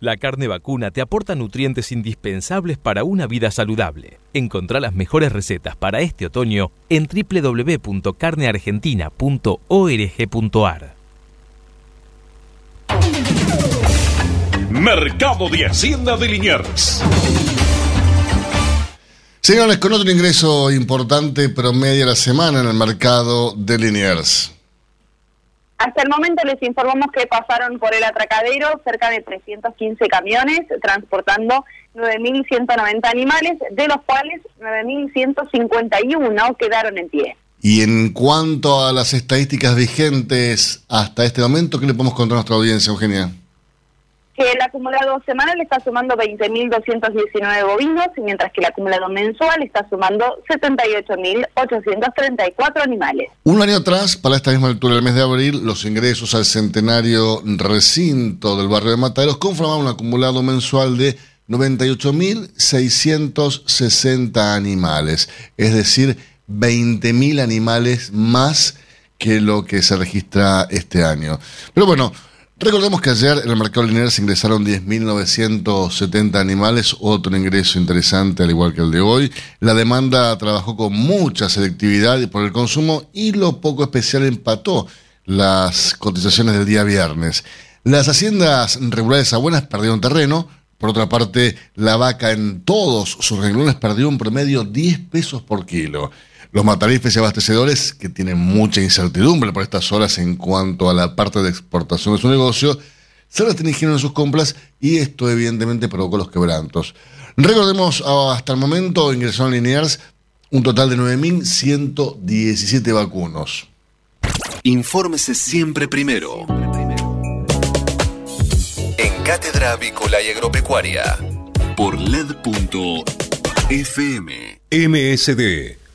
Speaker 4: La carne vacuna te aporta nutrientes indispensables para una vida saludable. Encontrá las mejores recetas para este otoño en www.carneargentina.org.ar.
Speaker 5: Mercado de Hacienda de Liniers.
Speaker 2: Señores, con otro ingreso importante promedio a la semana en el mercado de Liniers.
Speaker 3: Hasta el momento les informamos que pasaron por el atracadero cerca de 315 camiones transportando 9.190 animales, de los cuales 9.151 quedaron en pie.
Speaker 2: Y en cuanto a las estadísticas vigentes hasta este momento, ¿qué le podemos contar a nuestra audiencia, Eugenia?
Speaker 3: Que el acumulado semanal está sumando 20.219 bovinos, mientras que el acumulado mensual está sumando 78.834 animales.
Speaker 2: Un año atrás, para esta misma altura del mes de abril, los ingresos al centenario recinto del barrio de Mataderos conformaban un acumulado mensual de 98.660 animales, es decir, 20.000 animales más que lo que se registra este año. Pero bueno, Recordemos que ayer en el mercado lineal se ingresaron 10.970 animales, otro ingreso interesante al igual que el de hoy. La demanda trabajó con mucha selectividad por el consumo y lo poco especial empató las cotizaciones del día viernes. Las haciendas regulares a buenas perdieron terreno. Por otra parte, la vaca en todos sus renglones perdió un promedio 10 pesos por kilo. Los matarifes y abastecedores, que tienen mucha incertidumbre por estas horas en cuanto a la parte de exportación de su negocio, se restringieron en sus compras y esto evidentemente provocó los quebrantos. Recordemos, hasta el momento ingresaron a Linears un total de 9.117 vacunos.
Speaker 1: Infórmese siempre primero. En Cátedra Avícola y Agropecuaria. Por LED.fm.
Speaker 6: MSD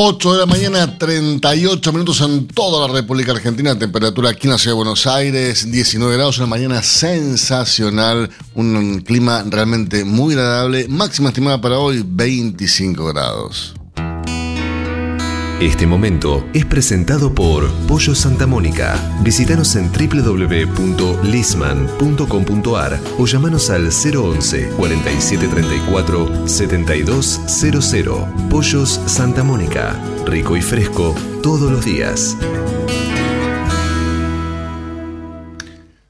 Speaker 2: 8 de la mañana, 38 minutos en toda la República Argentina. Temperatura aquí en la ciudad de Buenos Aires, 19 grados, una mañana sensacional. Un clima realmente muy agradable. Máxima estimada para hoy, 25 grados.
Speaker 1: Este momento es presentado por Pollo Santa Mónica. Visítanos en www.lisman.com.ar o llamanos al 011 4734 7200. Pollos Santa Mónica. Rico y fresco todos los días.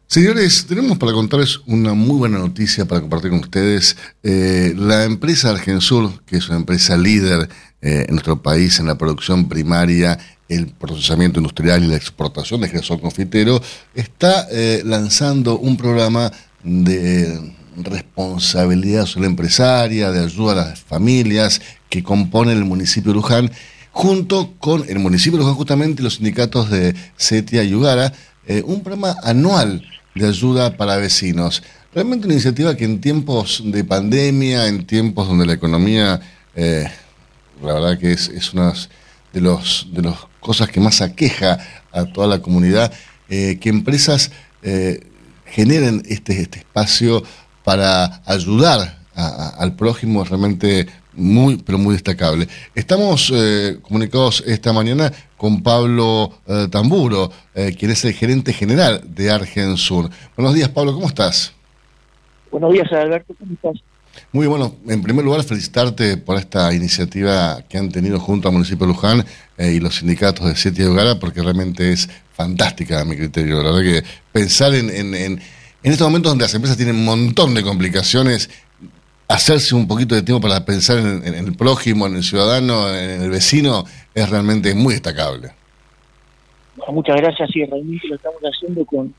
Speaker 2: Señores, tenemos para contarles una muy buena noticia para compartir con ustedes. Eh, la empresa Argensur, que es una empresa líder eh, en nuestro país en la producción primaria, el procesamiento industrial y la exportación de girasol confitero, está eh, lanzando un programa de responsabilidad social empresaria, de ayuda a las familias que componen el municipio de Luján, junto con el municipio de Luján justamente los sindicatos de Setia y Ugara, eh, un programa anual de ayuda para vecinos. Realmente una iniciativa que en tiempos de pandemia, en tiempos donde la economía la verdad que es, es una de los de las cosas que más aqueja a toda la comunidad, eh, que empresas eh, generen este, este espacio para ayudar al prójimo es realmente muy, pero muy destacable. Estamos eh, comunicados esta mañana con Pablo Tamburo, quien es el gerente general de Argensur. Buenos días, Pablo, ¿cómo estás?
Speaker 7: Buenos días, Alberto, ¿cómo estás?
Speaker 2: Muy bueno, en primer lugar felicitarte por esta iniciativa que han tenido junto al municipio de Luján eh, y los sindicatos de Siete y Hogara, porque realmente es fantástica a mi criterio. La verdad que pensar en, en, en, estos momentos donde las empresas tienen un montón de complicaciones, hacerse un poquito de tiempo para pensar en, el prójimo, en el ciudadano, en el vecino, es realmente muy destacable.
Speaker 7: Muchas gracias, sí, realmente lo estamos haciendo con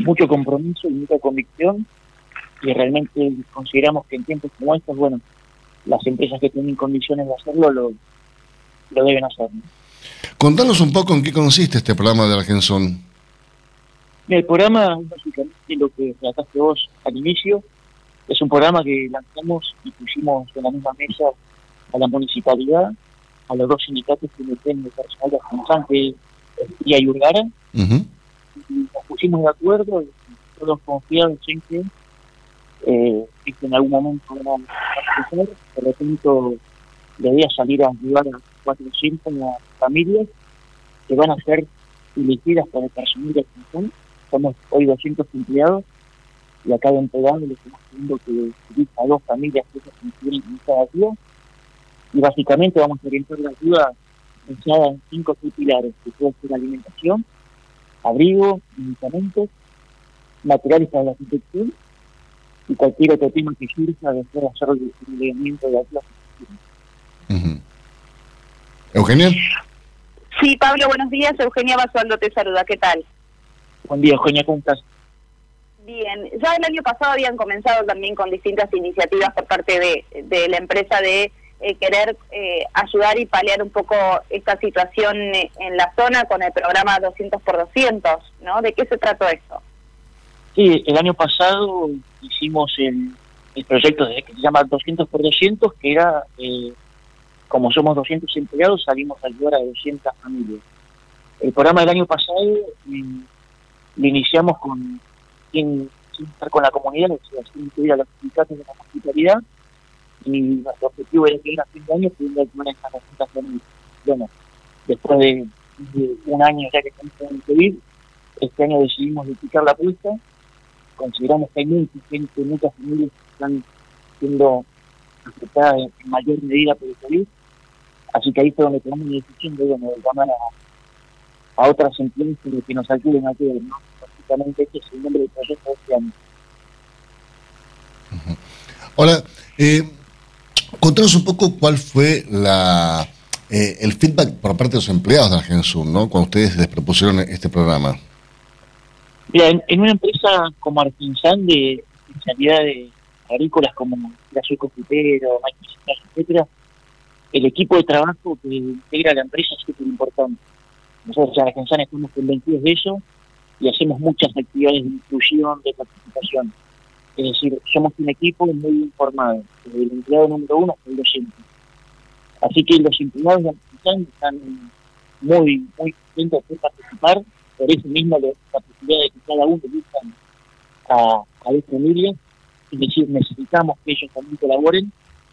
Speaker 7: mucho compromiso y mucha convicción y realmente consideramos que en tiempos como estos, bueno, las empresas que tienen condiciones de hacerlo lo, lo deben hacer. ¿no?
Speaker 2: Contanos un poco en qué consiste este programa de Argenson.
Speaker 7: El programa, básicamente lo que trataste vos al inicio, es un programa que lanzamos y pusimos en la misma mesa a la municipalidad, a los dos sindicatos que dependen de personal de que es y Urgara, y nos pusimos de acuerdo y todos confiados en que eh, si en algún momento van a crecer, de repente la idea es salir a ayudar a 400 familias que van a ser elegidas por el personal de atención. Somos hoy 200 empleados y acá de entregado le estamos pidiendo que elija a dos familias que se consideren en cada día y básicamente vamos a orientar la ayuda pensada en cinco pilares, que puede ser alimentación, abrigo, medicamentos, materiales para la protección y cualquier otro tema que surja después de hacer el seguimiento de la clase.
Speaker 2: Eugenia.
Speaker 3: Sí, Pablo, buenos días. Eugenia Basualdo te saluda. ¿Qué tal?
Speaker 7: Buen día, Eugenia, ¿cómo estás?
Speaker 3: Bien, ya el año pasado habían comenzado también con distintas iniciativas por parte de, de la empresa de eh, querer eh, ayudar y paliar un poco esta situación eh, en la zona con el programa 200 por 200, ¿no? ¿De qué se trató esto?
Speaker 7: Sí, el año pasado hicimos el, el proyecto que se llama 200 por 200, que era, eh, como somos 200 empleados, salimos a ayudar a 200 familias. El programa del año pasado mm, lo iniciamos con sin, estar con la comunidad, o sin incluir a los sindicatos de la hospitalidad, y nuestro objetivo era que era fin de año pudiendo ayudar a estas 200 familias. Bueno, después de, de un año ya que estamos con el COVID, este año decidimos duplicar la apuesta consideramos que hay mucha gente, muchas familias que están siendo afectadas en, mayor medida por el COVID. Así que ahí fue donde tomamos la decisión de, bueno, a, a otras entidades que nos ayuden a todos, ¿no? Básicamente ese es el nombre del proyecto de este año.
Speaker 2: Ahora, eh, contanos un poco cuál fue la eh, el feedback por parte de los empleados de Argensur, ¿no? Cuando ustedes les propusieron este programa.
Speaker 7: Mira, en, en una empresa como Argensan de especialidades agrícolas como gasoil confitero, maquinaria, etcétera, el equipo de trabajo que integra la empresa es súper importante. Nosotros en Argensan estamos convencidos de eso y hacemos muchas actividades de inclusión, de participación. Es decir, somos un equipo muy informado, desde el empleado número uno hasta el docente. Así que los empleados de Argensan están muy, muy contentos de participar por eso mismo la capacidad de que cada uno buscan a, a las familias es decir, necesitamos que ellos también colaboren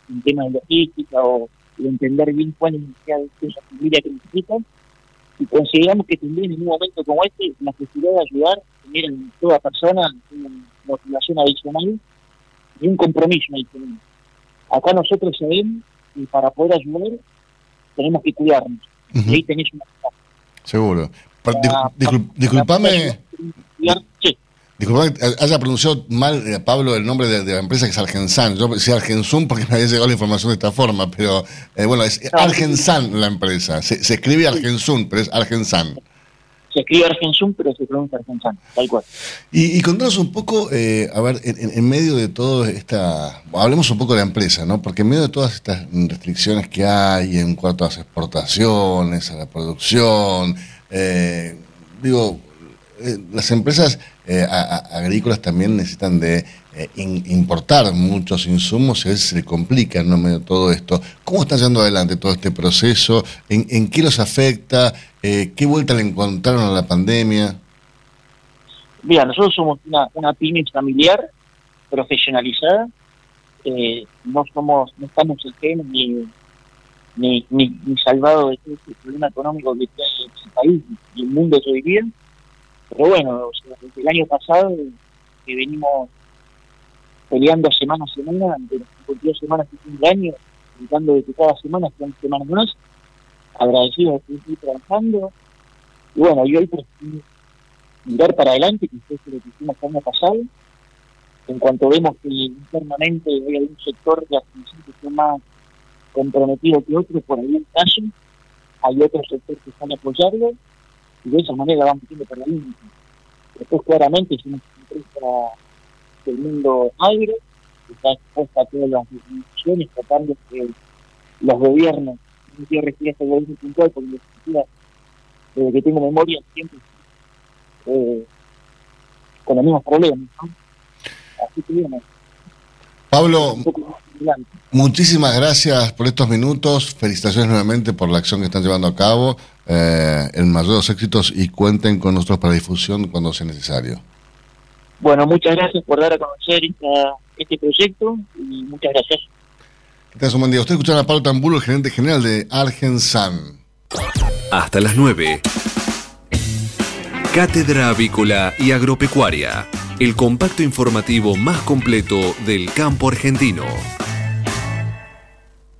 Speaker 7: en temas de logística o de entender bien cuál es la necesidad de esa familia que necesitan y consideramos que también en un momento como este la necesidad de ayudar tener en toda persona una motivación adicional y un compromiso adicional. Acá nosotros sabemos que para poder ayudar tenemos que cuidarnos. Y ahí tenés una
Speaker 2: Seguro. Per- discul- discul- disculpame,
Speaker 7: cuidar, sí.
Speaker 2: disculpame que haya pronunciado mal, eh, Pablo, el nombre de, de la empresa que es Argensan. Yo decía Argensum porque me había llegado la información de esta forma, pero eh, bueno, es Argensan la empresa. Se, se escribe Argensum, pero es Argensan.
Speaker 7: Se escribe Argensum, pero se pronuncia Argensan, tal cual.
Speaker 2: Y, y contanos un poco, eh, a ver, en, en- en medio de todo esta, hablemos un poco de la empresa, ¿no? Porque en medio de todas estas restricciones que hay en cuanto a las exportaciones, a la producción, eh, digo, eh, las empresas eh, agrícolas también necesitan de eh, importar muchos insumos y a veces se le complica en medio de todo esto. ¿Cómo está yendo adelante todo este proceso? ¿En, qué los afecta? ¿Qué vuelta le encontraron a la pandemia?
Speaker 7: Mira, nosotros somos una, una pyme familiar, profesionalizada, no somos, no estamos ajenos ni, ni, ni, ni salvados de este problema económico que tiene el país y el mundo día. Pero bueno, o sea, desde el año pasado que venimos peleando semana a semana, de las 52 semanas que el año, tratando de que cada semana sean semanas más, agradecidos de seguir trabajando. Y bueno, y hoy preferimos mirar para adelante, que fue lo que hicimos el año pasado. En cuanto vemos que internamente hay algún sector de la que está más comprometido que otro por algún caso, hay otros sectores que están apoyando y de esa manera vamos yendo para adelante. Después claramente somos una empresa del mundo que está expuesta a todas las definiciones, tratando que los gobiernos, no quiero referir a este gobierno puntual, porque en definitiva, desde que tengo memoria, siempre eh, con los mismos problemas. ¿no? Así que bueno,
Speaker 2: Pablo, muchísimas gracias por estos minutos. Felicitaciones nuevamente por la acción que están llevando a cabo. Eh, el mayor de los éxitos y cuenten con nosotros para difusión cuando sea necesario.
Speaker 7: Bueno, muchas gracias por dar a conocer esta- este proyecto y muchas gracias.
Speaker 2: Tengas un buen día. Usted escucharon a Pablo Tambulo, el gerente general de Argensan.
Speaker 1: Hasta las 9. Cátedra Avícola y Agropecuaria. El compacto informativo más completo del campo argentino.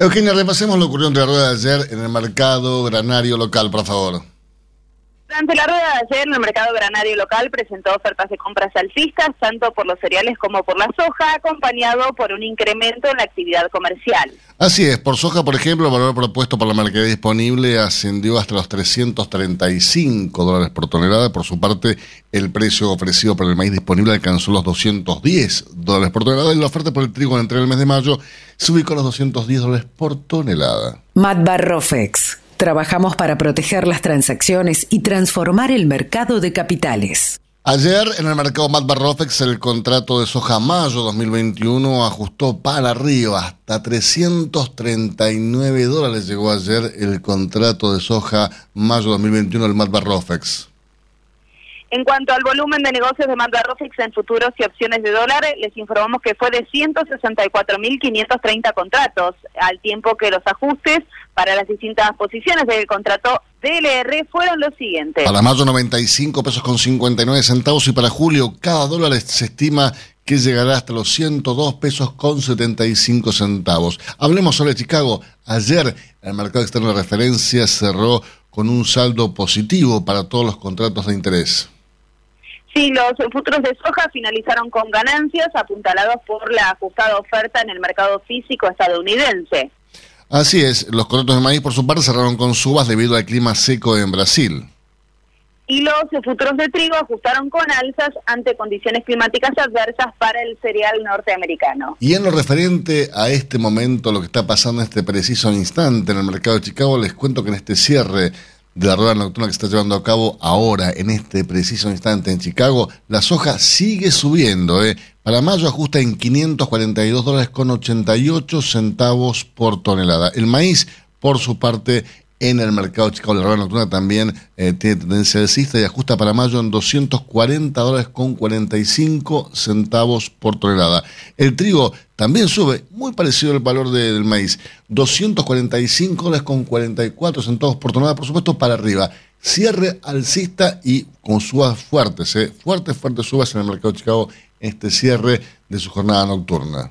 Speaker 2: Eugenia, repasemos lo ocurrido entre la rueda de ayer en el mercado granario local, por favor.
Speaker 3: Durante la rueda de ayer, el mercado granario local presentó ofertas de compras alcistas, tanto por los cereales como por la soja, acompañado por un incremento en la actividad comercial.
Speaker 2: Así es, por soja, por ejemplo, el valor propuesto por la mercadería disponible ascendió hasta los 335 dólares por tonelada. Por su parte, el precio ofrecido por el maíz disponible alcanzó los 210 dólares por tonelada y la oferta por el trigo entre el mes de mayo se ubicó a los 210 dólares por tonelada.
Speaker 8: Matbar Rofex. Trabajamos para proteger las transacciones y transformar el mercado de capitales.
Speaker 2: Ayer en el mercado Matbar Rofex el contrato de soja mayo 2021 ajustó para arriba hasta 339 dólares llegó ayer el contrato de soja mayo 2021 del Matbar Rofex.
Speaker 3: En cuanto al volumen de negocios de Manda Rofix en futuros y opciones de dólar, les informamos que fue de 164.530 contratos, al tiempo que los ajustes para las distintas posiciones del contrato DLR fueron los siguientes.
Speaker 2: Para mayo 95 pesos con 59 centavos y para julio cada dólar se estima que llegará hasta los 102 pesos con 75 centavos. Hablemos sobre Chicago. Ayer el mercado externo de referencia cerró con un saldo positivo para todos los contratos de interés.
Speaker 3: Sí, los futuros de soja finalizaron con ganancias apuntalados por la ajustada oferta en el mercado físico estadounidense.
Speaker 2: Así es, los contratos de maíz por su parte cerraron con subas debido al clima seco en Brasil.
Speaker 3: Y los futuros de trigo ajustaron con alzas ante condiciones climáticas adversas para el cereal norteamericano.
Speaker 2: Y en lo referente a este momento, lo que está pasando en este preciso instante en el mercado de Chicago, les cuento que en este cierre de la rueda nocturna que se está llevando a cabo ahora, en este preciso instante en Chicago, la soja sigue subiendo. ¿eh? Para mayo ajusta en 542 dólares con 88 centavos por tonelada. El maíz, por su parte, en el mercado de Chicago, la rueda nocturna también eh, tiene tendencia alcista y ajusta para mayo en 240 dólares con 45 centavos por tonelada. El trigo también sube, muy parecido al valor de- del maíz, 245 dólares con 44 centavos por tonelada, por supuesto, para arriba. Cierre alcista y con subas fuertes, ¿eh? fuertes, fuertes subas en el mercado de Chicago este cierre de su jornada nocturna.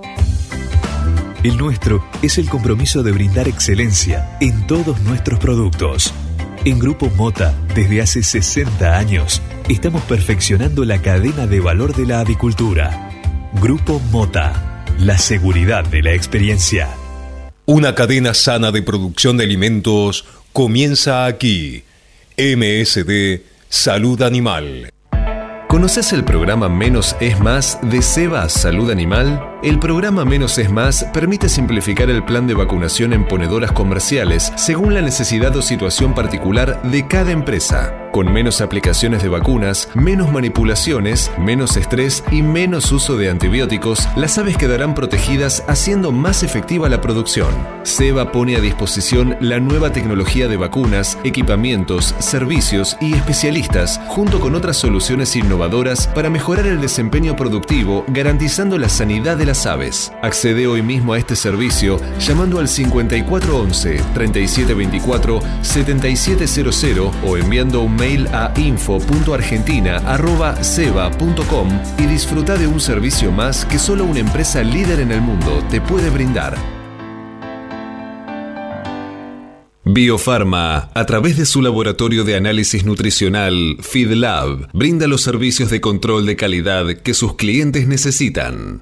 Speaker 9: El nuestro es el compromiso de brindar excelencia en todos nuestros productos. En Grupo Mota, desde hace 60 años, estamos perfeccionando la cadena de valor de la avicultura. Grupo Mota, la seguridad de la experiencia.
Speaker 6: Una cadena sana de producción de alimentos comienza aquí. MSD Salud Animal.
Speaker 1: ¿Conoces el programa Menos es Más de Seba Salud Animal? El programa Menos es Más permite simplificar el plan de vacunación en ponedoras comerciales según la necesidad o situación particular de cada empresa. Con menos aplicaciones de vacunas, menos manipulaciones, menos estrés y menos uso de antibióticos, las aves quedarán protegidas haciendo más efectiva la producción. Seba pone a disposición la nueva tecnología de vacunas, equipamientos, servicios y especialistas, junto con otras soluciones innovadoras para mejorar el desempeño productivo, garantizando la sanidad de las aves. Accede hoy mismo a este servicio llamando al 5411-3724-7700 o enviando un mail a info.argentina.seba.com y disfruta de un servicio más que solo una empresa líder en el mundo te puede brindar. Biofarma, a través de su laboratorio de análisis nutricional, FeedLab, brinda los servicios de control de calidad que sus clientes necesitan.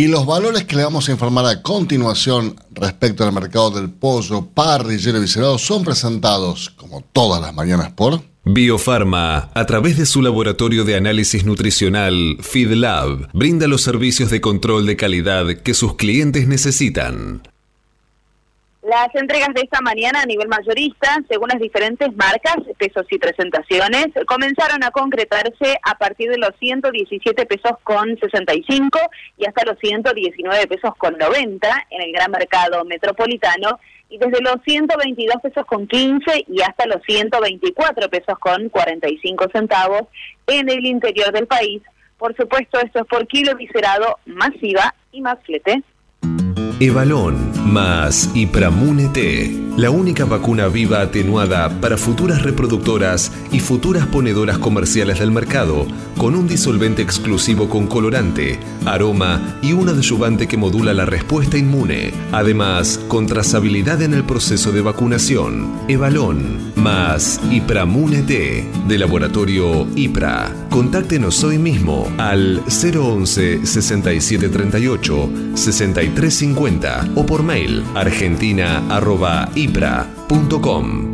Speaker 2: Y los valores que le vamos a informar a continuación respecto al mercado del pollo parrillero y viscerado son presentados, como todas las mañanas, por...
Speaker 1: Biofarma, a través de su laboratorio de análisis nutricional, FeedLab, brinda los servicios de control de calidad que sus clientes necesitan.
Speaker 3: Las entregas de esta mañana a nivel mayorista, según las diferentes marcas, pesos y presentaciones, comenzaron a concretarse a partir de los 117 pesos con 65 y hasta los 119 pesos con 90 en el gran mercado metropolitano y desde los 122 pesos con 15 y hasta los 124 pesos con 45 centavos en el interior del país. Por supuesto, esto es por kilo viscerado, masiva y más flete.
Speaker 1: Evalón más Ipramune T, la única vacuna viva atenuada para futuras reproductoras y futuras ponedoras comerciales del mercado, con un disolvente exclusivo con colorante, aroma y un adyuvante que modula la respuesta inmune. Además, con trazabilidad en el proceso de vacunación. Evalón más Ipramune T, de laboratorio IPRA. Contáctenos hoy mismo al 011 6738 6350 o por mail argentina.ipra.com.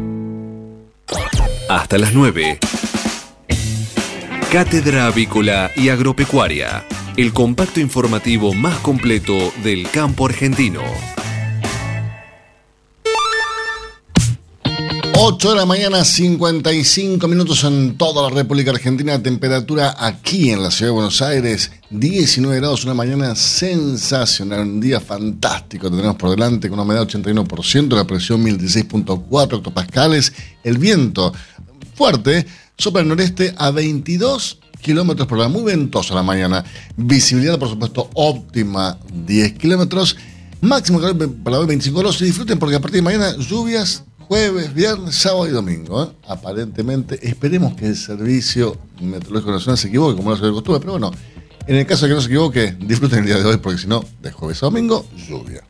Speaker 1: Hasta las 9. Cátedra Avícola y Agropecuaria, el compacto informativo más completo del campo argentino.
Speaker 2: 8 de la mañana, 55 minutos en toda la República Argentina. Temperatura aquí en la ciudad de Buenos Aires, 19 grados, una mañana sensacional, un día fantástico. Tenemos por delante con una humedad 81%, la presión 1016.4 hectopascales. El viento fuerte sopla el noreste a 22 kilómetros por hora, muy ventosa la mañana. Visibilidad, por supuesto, óptima, 10 kilómetros. Máximo calor para hoy 25 grados. Y disfruten porque a partir de mañana lluvias jueves, viernes, sábado y domingo. ¿eh? Aparentemente, esperemos que el servicio meteorológico nacional se equivoque, como no se costumbre, pero bueno, en el caso de que no se equivoque, disfruten el día de hoy, porque si no, de jueves a domingo, lluvia.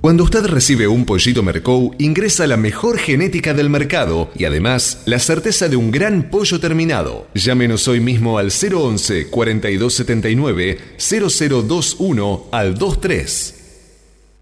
Speaker 1: Cuando usted recibe un pollito Mercou, ingresa la mejor genética del mercado y además la certeza de un gran pollo terminado. Llámenos hoy mismo al 011 4279 0021 al 23.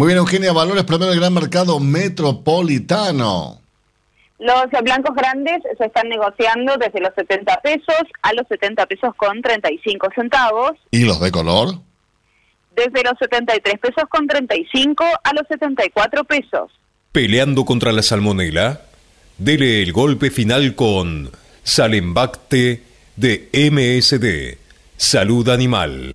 Speaker 2: Muy bien, Eugenia, valores promedio del gran mercado metropolitano.
Speaker 3: Los blancos grandes se están negociando desde los 70 pesos a los 70 pesos con 35 centavos.
Speaker 2: ¿Y los de color?
Speaker 3: Desde los 73 pesos con 35 a los 74 pesos.
Speaker 6: Peleando contra la salmonela, dele el golpe final con Salembacte de MSD, Salud Animal.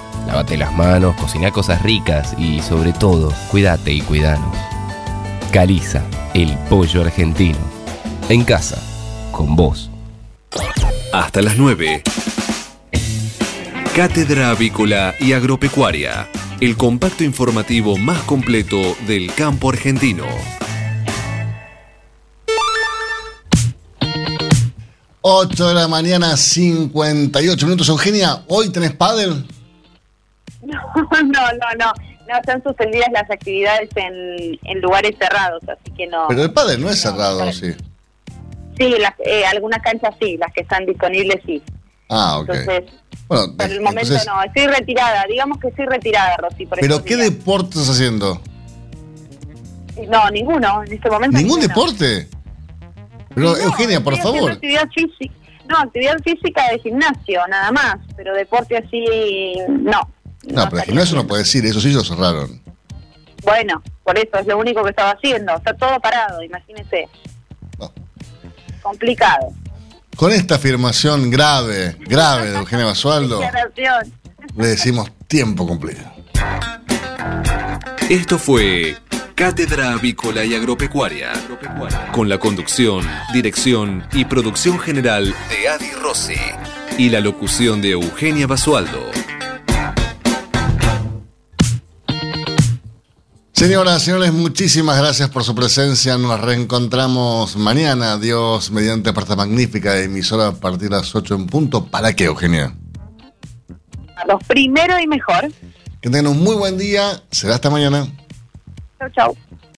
Speaker 10: Lávate las manos, cocina cosas ricas y sobre todo, cuídate y cuidanos. Caliza, el pollo argentino. En casa, con vos.
Speaker 1: Hasta las 9. Cátedra Avícola y Agropecuaria, el compacto informativo más completo del campo argentino.
Speaker 2: 8 de la mañana, 58 minutos. Eugenia, ¿hoy tenés pádel? [LAUGHS]
Speaker 3: No, no, no, no. No, están suspendidas las actividades en, en lugares cerrados, así que no.
Speaker 2: Pero el pádel no es cerrado, sí.
Speaker 3: Sí, las, eh, algunas canchas sí, las que están disponibles sí.
Speaker 2: Ah, ok.
Speaker 3: Entonces,
Speaker 2: Bueno,
Speaker 3: por el momento
Speaker 2: entonces-
Speaker 3: no, estoy retirada, digamos que estoy retirada, Rosy. Por
Speaker 2: ¿Pero qué
Speaker 3: días.
Speaker 2: deporte estás haciendo?
Speaker 3: No, ninguno, en este momento.
Speaker 2: ¿Ningún
Speaker 3: ninguno.
Speaker 2: deporte? Pero Eugenia, por favor.
Speaker 3: Actividad física. No, actividad física de gimnasio, nada más. Pero deporte así, no.
Speaker 2: No, pero el gimnasio no puede decir, eso sí lo cerraron.
Speaker 3: Bueno, por eso es lo único que estaba haciendo. Está todo parado, imagínese. Complicado.
Speaker 2: Con esta afirmación grave, grave de Eugenia Basualdo, [LAUGHS] le decimos tiempo cumplido.
Speaker 1: Esto fue Cátedra Avícola y Agropecuaria, con la conducción, dirección y producción general de Adi Rossi y la locución de Eugenia Basualdo.
Speaker 2: Señoras, señores, muchísimas gracias por su presencia. Nos reencontramos mañana. Dios, mediante esta magnífica emisora a partir de las 8 en punto. ¿Para qué, Eugenia?
Speaker 3: A los primero y mejor.
Speaker 2: Que tengan un muy buen día. Será hasta mañana.
Speaker 3: Chau, chau.